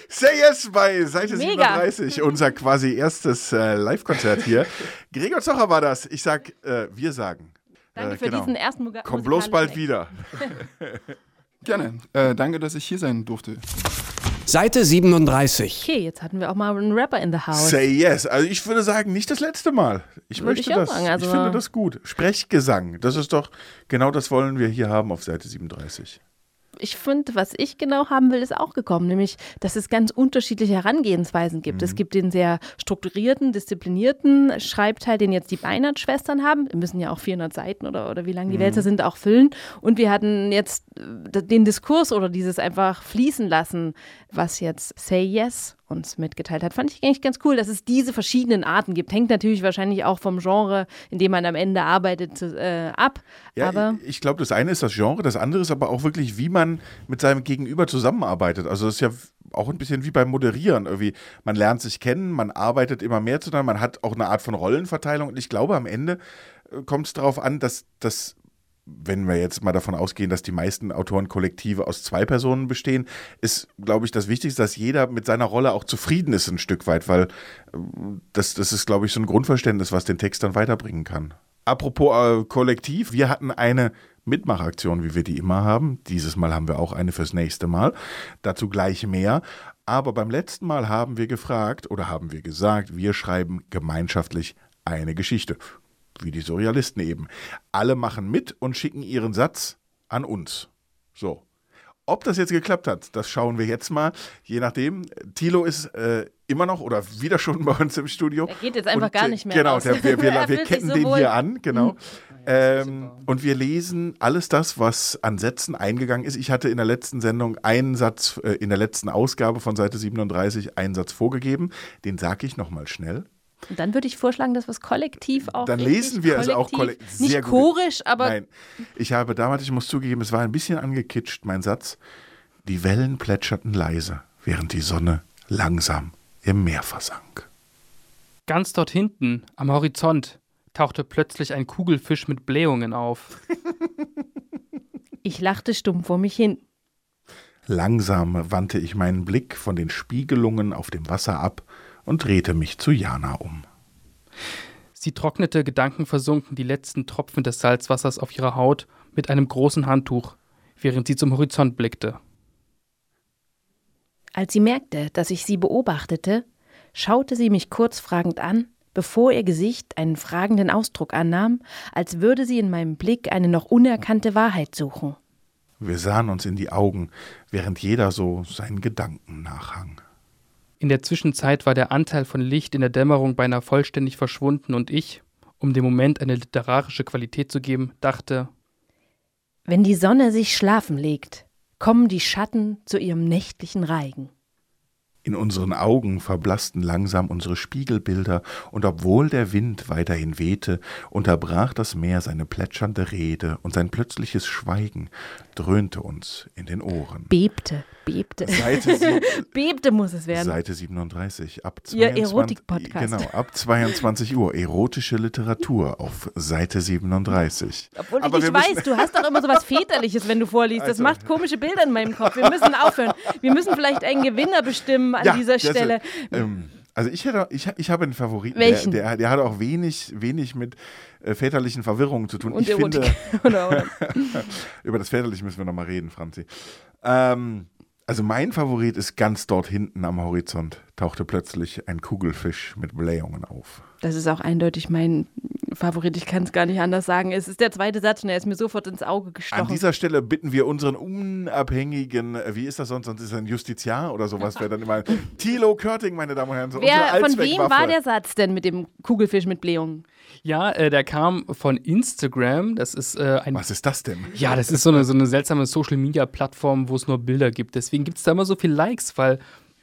Say Yes bei Seite Mega. 37, unser quasi erstes äh, Live-Konzert hier. Gregor Zocher war das. Ich sag, äh, wir sagen. Danke äh, für genau. diesen ersten Muga Komm bloß bald wieder. Gerne. Äh, danke, dass ich hier sein durfte. Seite 37. Okay, jetzt hatten wir auch mal einen Rapper in the house. Say yes. Also ich würde sagen, nicht das letzte Mal. Ich würde möchte ich das. Sagen, also ich finde das gut. Sprechgesang. Das ist doch genau das wollen wir hier haben auf Seite 37 ich finde, was ich genau haben will, ist auch gekommen, nämlich, dass es ganz unterschiedliche Herangehensweisen gibt. Mhm. Es gibt den sehr strukturierten, disziplinierten Schreibteil, den jetzt die Beinert-Schwestern haben. Wir müssen ja auch 400 Seiten oder, oder wie lang die mhm. Wälzer sind, auch füllen. Und wir hatten jetzt äh, den Diskurs oder dieses einfach fließen lassen, was jetzt Say Yes uns mitgeteilt hat. Fand ich eigentlich ganz cool, dass es diese verschiedenen Arten gibt. Hängt natürlich wahrscheinlich auch vom Genre, in dem man am Ende arbeitet, äh, ab. Ja, aber ich, ich glaube, das eine ist das Genre, das andere ist aber auch wirklich, wie man mit seinem Gegenüber zusammenarbeitet. Also das ist ja auch ein bisschen wie beim Moderieren. Irgendwie, man lernt sich kennen, man arbeitet immer mehr zusammen, man hat auch eine Art von Rollenverteilung. Und ich glaube, am Ende äh, kommt es darauf an, dass das wenn wir jetzt mal davon ausgehen, dass die meisten Autorenkollektive aus zwei Personen bestehen, ist, glaube ich, das Wichtigste, dass jeder mit seiner Rolle auch zufrieden ist ein Stück weit, weil äh, das, das ist, glaube ich, so ein Grundverständnis, was den Text dann weiterbringen kann. Apropos äh, Kollektiv, wir hatten eine Mitmachaktion, wie wir die immer haben. Dieses Mal haben wir auch eine fürs nächste Mal. Dazu gleich mehr. Aber beim letzten Mal haben wir gefragt oder haben wir gesagt, wir schreiben gemeinschaftlich eine Geschichte wie die Surrealisten eben. Alle machen mit und schicken ihren Satz an uns. So. Ob das jetzt geklappt hat, das schauen wir jetzt mal. Je nachdem. Tilo ist äh, immer noch oder wieder schon bei uns im Studio. Er geht jetzt einfach und, gar nicht mehr. Genau, der, wir, wir, wir ketten so den wohl. hier an, genau. Mhm. Ähm, und wir lesen alles das, was an Sätzen eingegangen ist. Ich hatte in der letzten Sendung einen Satz, äh, in der letzten Ausgabe von Seite 37 einen Satz vorgegeben. Den sage ich nochmal schnell. Und dann würde ich vorschlagen, dass wir es kollektiv auch. Dann lesen wir es auch kollektiv. Nicht chorisch, aber. Nein. Ich habe damals, ich muss zugeben, es war ein bisschen angekitscht, mein Satz. Die Wellen plätscherten leise, während die Sonne langsam im Meer versank. Ganz dort hinten, am Horizont, tauchte plötzlich ein Kugelfisch mit Blähungen auf. Ich lachte stumm vor mich hin. Langsam wandte ich meinen Blick von den Spiegelungen auf dem Wasser ab und drehte mich zu Jana um. Sie trocknete gedankenversunken die letzten Tropfen des Salzwassers auf ihrer Haut mit einem großen Handtuch, während sie zum Horizont blickte. Als sie merkte, dass ich sie beobachtete, schaute sie mich kurz fragend an, bevor ihr Gesicht einen fragenden Ausdruck annahm, als würde sie in meinem Blick eine noch unerkannte Wahrheit suchen. Wir sahen uns in die Augen, während jeder so seinen Gedanken nachhang. In der Zwischenzeit war der Anteil von Licht in der Dämmerung beinahe vollständig verschwunden und ich, um dem Moment eine literarische Qualität zu geben, dachte, wenn die Sonne sich schlafen legt, kommen die Schatten zu ihrem nächtlichen Reigen. In unseren Augen verblassten langsam unsere Spiegelbilder, und obwohl der Wind weiterhin wehte, unterbrach das Meer seine plätschernde Rede, und sein plötzliches Schweigen dröhnte uns in den Ohren. Bebte, bebte. Seite bebte muss es werden. Seite 37, ab Ihr 22, Erotik-Podcast. Genau, ab 22 Uhr. Erotische Literatur auf Seite 37. Obwohl Aber ich nicht weiß, du hast doch immer so was Väterliches, wenn du vorliest. Das Also- macht komische Bilder in meinem Kopf. Wir müssen aufhören. Wir müssen vielleicht einen Gewinner bestimmen an dieser das ist- Stelle. ähm, also ich, hätte, ich, ich habe einen Favoriten, Welchen? Der, der, der hat auch wenig, wenig mit äh, väterlichen Verwirrungen zu tun. Und ich Erotik. finde, über das Väterliche müssen wir nochmal reden, Franzi. Ähm, also mein Favorit ist ganz dort hinten am Horizont, tauchte plötzlich ein Kugelfisch mit Blähungen auf. Das ist auch eindeutig mein Favorit. Ich kann es gar nicht anders sagen. Es ist der zweite Satz und er ist mir sofort ins Auge gestochen. An dieser Stelle bitten wir unseren unabhängigen, äh, wie ist das sonst, sonst ist er ein Justiziar oder sowas, wäre dann immer Thilo Körting, meine Damen und Herren. So Wer, von wem war der Satz denn mit dem Kugelfisch mit Blähungen? Ja, äh, der kam von Instagram. Das ist äh, ein. Was ist das denn? Ja, das ist so eine, so eine seltsame Social-Media-Plattform, wo es nur Bilder gibt. Deswegen gibt es da immer so viele Likes, weil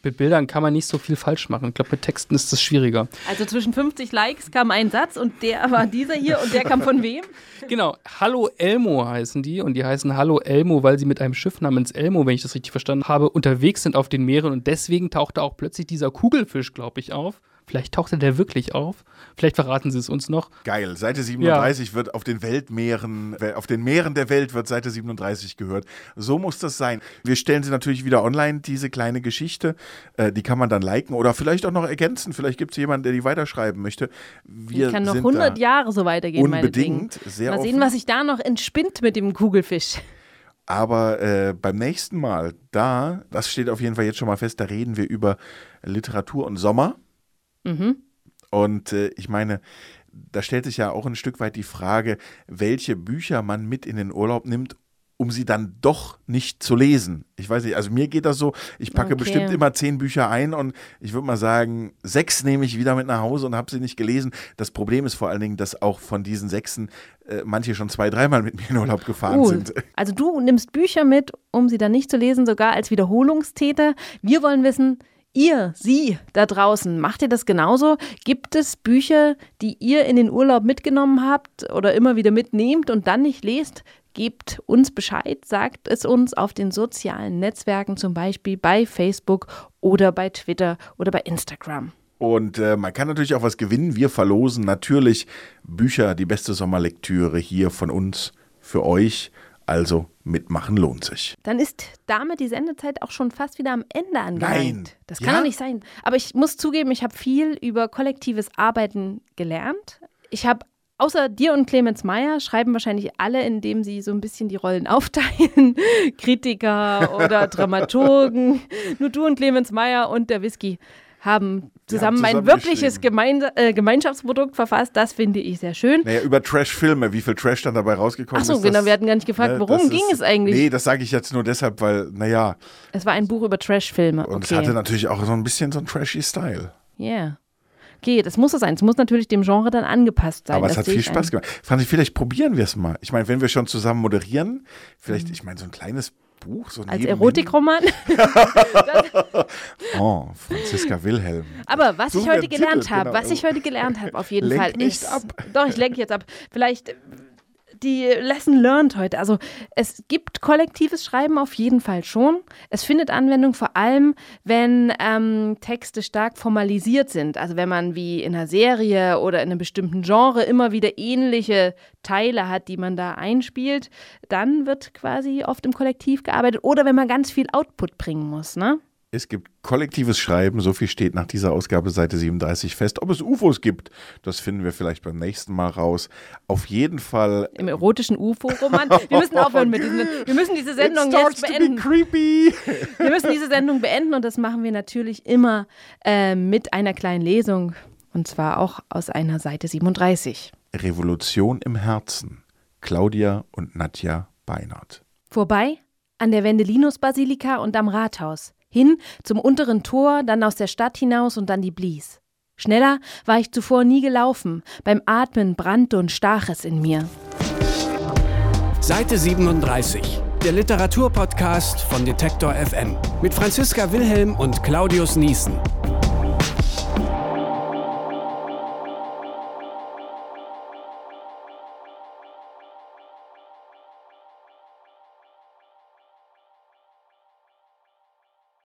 mit Bildern kann man nicht so viel falsch machen. Ich glaube, mit Texten ist das schwieriger. Also zwischen 50 Likes kam ein Satz und der war dieser hier und der kam von wem? Genau, Hallo Elmo heißen die und die heißen Hallo Elmo, weil sie mit einem Schiff namens Elmo, wenn ich das richtig verstanden habe, unterwegs sind auf den Meeren und deswegen tauchte auch plötzlich dieser Kugelfisch, glaube ich, auf. Vielleicht tauchte der wirklich auf. Vielleicht verraten sie es uns noch. Geil. Seite 37 wird auf den Weltmeeren, auf den Meeren der Welt wird Seite 37 gehört. So muss das sein. Wir stellen sie natürlich wieder online, diese kleine Geschichte. Äh, die kann man dann liken oder vielleicht auch noch ergänzen. Vielleicht gibt es jemanden, der die weiterschreiben möchte. Wir Die kann noch sind 100 da Jahre so weitergehen, Unbedingt. Sehr Mal offen. sehen, was sich da noch entspinnt mit dem Kugelfisch. Aber äh, beim nächsten Mal, da, das steht auf jeden Fall jetzt schon mal fest, da reden wir über Literatur und Sommer. Mhm. Und äh, ich meine, da stellt sich ja auch ein Stück weit die Frage, welche Bücher man mit in den Urlaub nimmt, um sie dann doch nicht zu lesen. Ich weiß nicht, also mir geht das so, ich packe Okay. bestimmt immer zehn Bücher ein und ich würde mal sagen, sechs nehme ich wieder mit nach Hause und habe sie nicht gelesen. Das Problem ist vor allen Dingen, dass auch von diesen sechsen äh, manche schon zwei, dreimal mit mir in Urlaub gefahren Cool. sind. Also du nimmst Bücher mit, um sie dann nicht zu lesen, sogar als Wiederholungstäter. Wir wollen wissen, ihr, Sie da draußen, macht ihr das genauso? Gibt es Bücher, die ihr in den Urlaub mitgenommen habt oder immer wieder mitnehmt und dann nicht lest? Gebt uns Bescheid, sagt es uns auf den sozialen Netzwerken, zum Beispiel bei Facebook oder bei Twitter oder bei Instagram. Und äh, man kann natürlich auch was gewinnen. Wir verlosen natürlich Bücher, die beste Sommerlektüre hier von uns für euch. Also mitmachen lohnt sich. Dann ist damit die Sendezeit auch schon fast wieder am Ende angelangt. Nein. Das kann Ja? doch nicht sein. Aber ich muss zugeben, ich habe viel über kollektives Arbeiten gelernt. Ich habe Außer dir und Clemens Meyer schreiben wahrscheinlich alle, indem sie so ein bisschen die Rollen aufteilen. Kritiker oder Dramaturgen. Nur du und Clemens Meyer und der Whisky haben zusammen, ein zusammen wirkliches Gemeinde äh, Gemeinschaftsprodukt verfasst. Das finde ich sehr schön. Naja, über Trash-Filme, wie viel Trash dann dabei rausgekommen Ach so, ist. genau, das- wir hatten gar nicht gefragt, ne, worum ging ist- es eigentlich? Nee, das sage ich jetzt nur deshalb, weil, naja, Es war ein Buch über Trash-Filme. und Okay. es hatte natürlich auch so ein bisschen so einen trashy Style. Yeah. Okay, das muss es sein. Es muss natürlich dem Genre dann angepasst sein. Aber es hat viel Spaß ein. gemacht. Franzi, vielleicht probieren wir es mal. Ich meine, wenn wir schon zusammen moderieren, Mhm. vielleicht, ich meine, so ein kleines Buch, so Als. Erotikroman. Oh, Franziska Wilhelm. Aber was Suchen ich heute gelernt Titel, habe, genau. was ich heute gelernt habe, auf jeden Lenk Fall nicht ist. ab. Doch, ich lenke jetzt ab. Vielleicht die Lesson learned heute. Also es gibt kollektives Schreiben auf jeden Fall schon. Es findet Anwendung vor allem, wenn ähm, Texte stark formalisiert sind. Also wenn man wie in einer Serie oder in einem bestimmten Genre immer wieder ähnliche Teile hat, die man da einspielt, dann wird quasi oft im Kollektiv gearbeitet. Oder wenn man ganz viel Output bringen muss, ne? Es gibt kollektives Schreiben, so viel steht nach dieser Ausgabe Seite 37 fest. Ob es UFOs gibt, das finden wir vielleicht beim nächsten Mal raus. Auf jeden Fall. Im erotischen UFO-Roman. Wir müssen aufhören mit diesen. Wir müssen diese Sendung jetzt beenden. creepy. Wir müssen diese Sendung beenden und das machen wir natürlich immer äh, mit einer kleinen Lesung. Und zwar auch aus einer Seite 37. Revolution im Herzen. Claudia und Nadja Beinert. Vorbei an der Wendelinus-Basilika und am Rathaus. Hin zum unteren Tor, dann aus der Stadt hinaus und dann die Blies. Schneller war ich zuvor nie gelaufen. Beim Atmen brannte und stach es in mir. Seite 37. Der Literaturpodcast von Detektor FM mit Franziska Wilhelm und Claudius Niesen.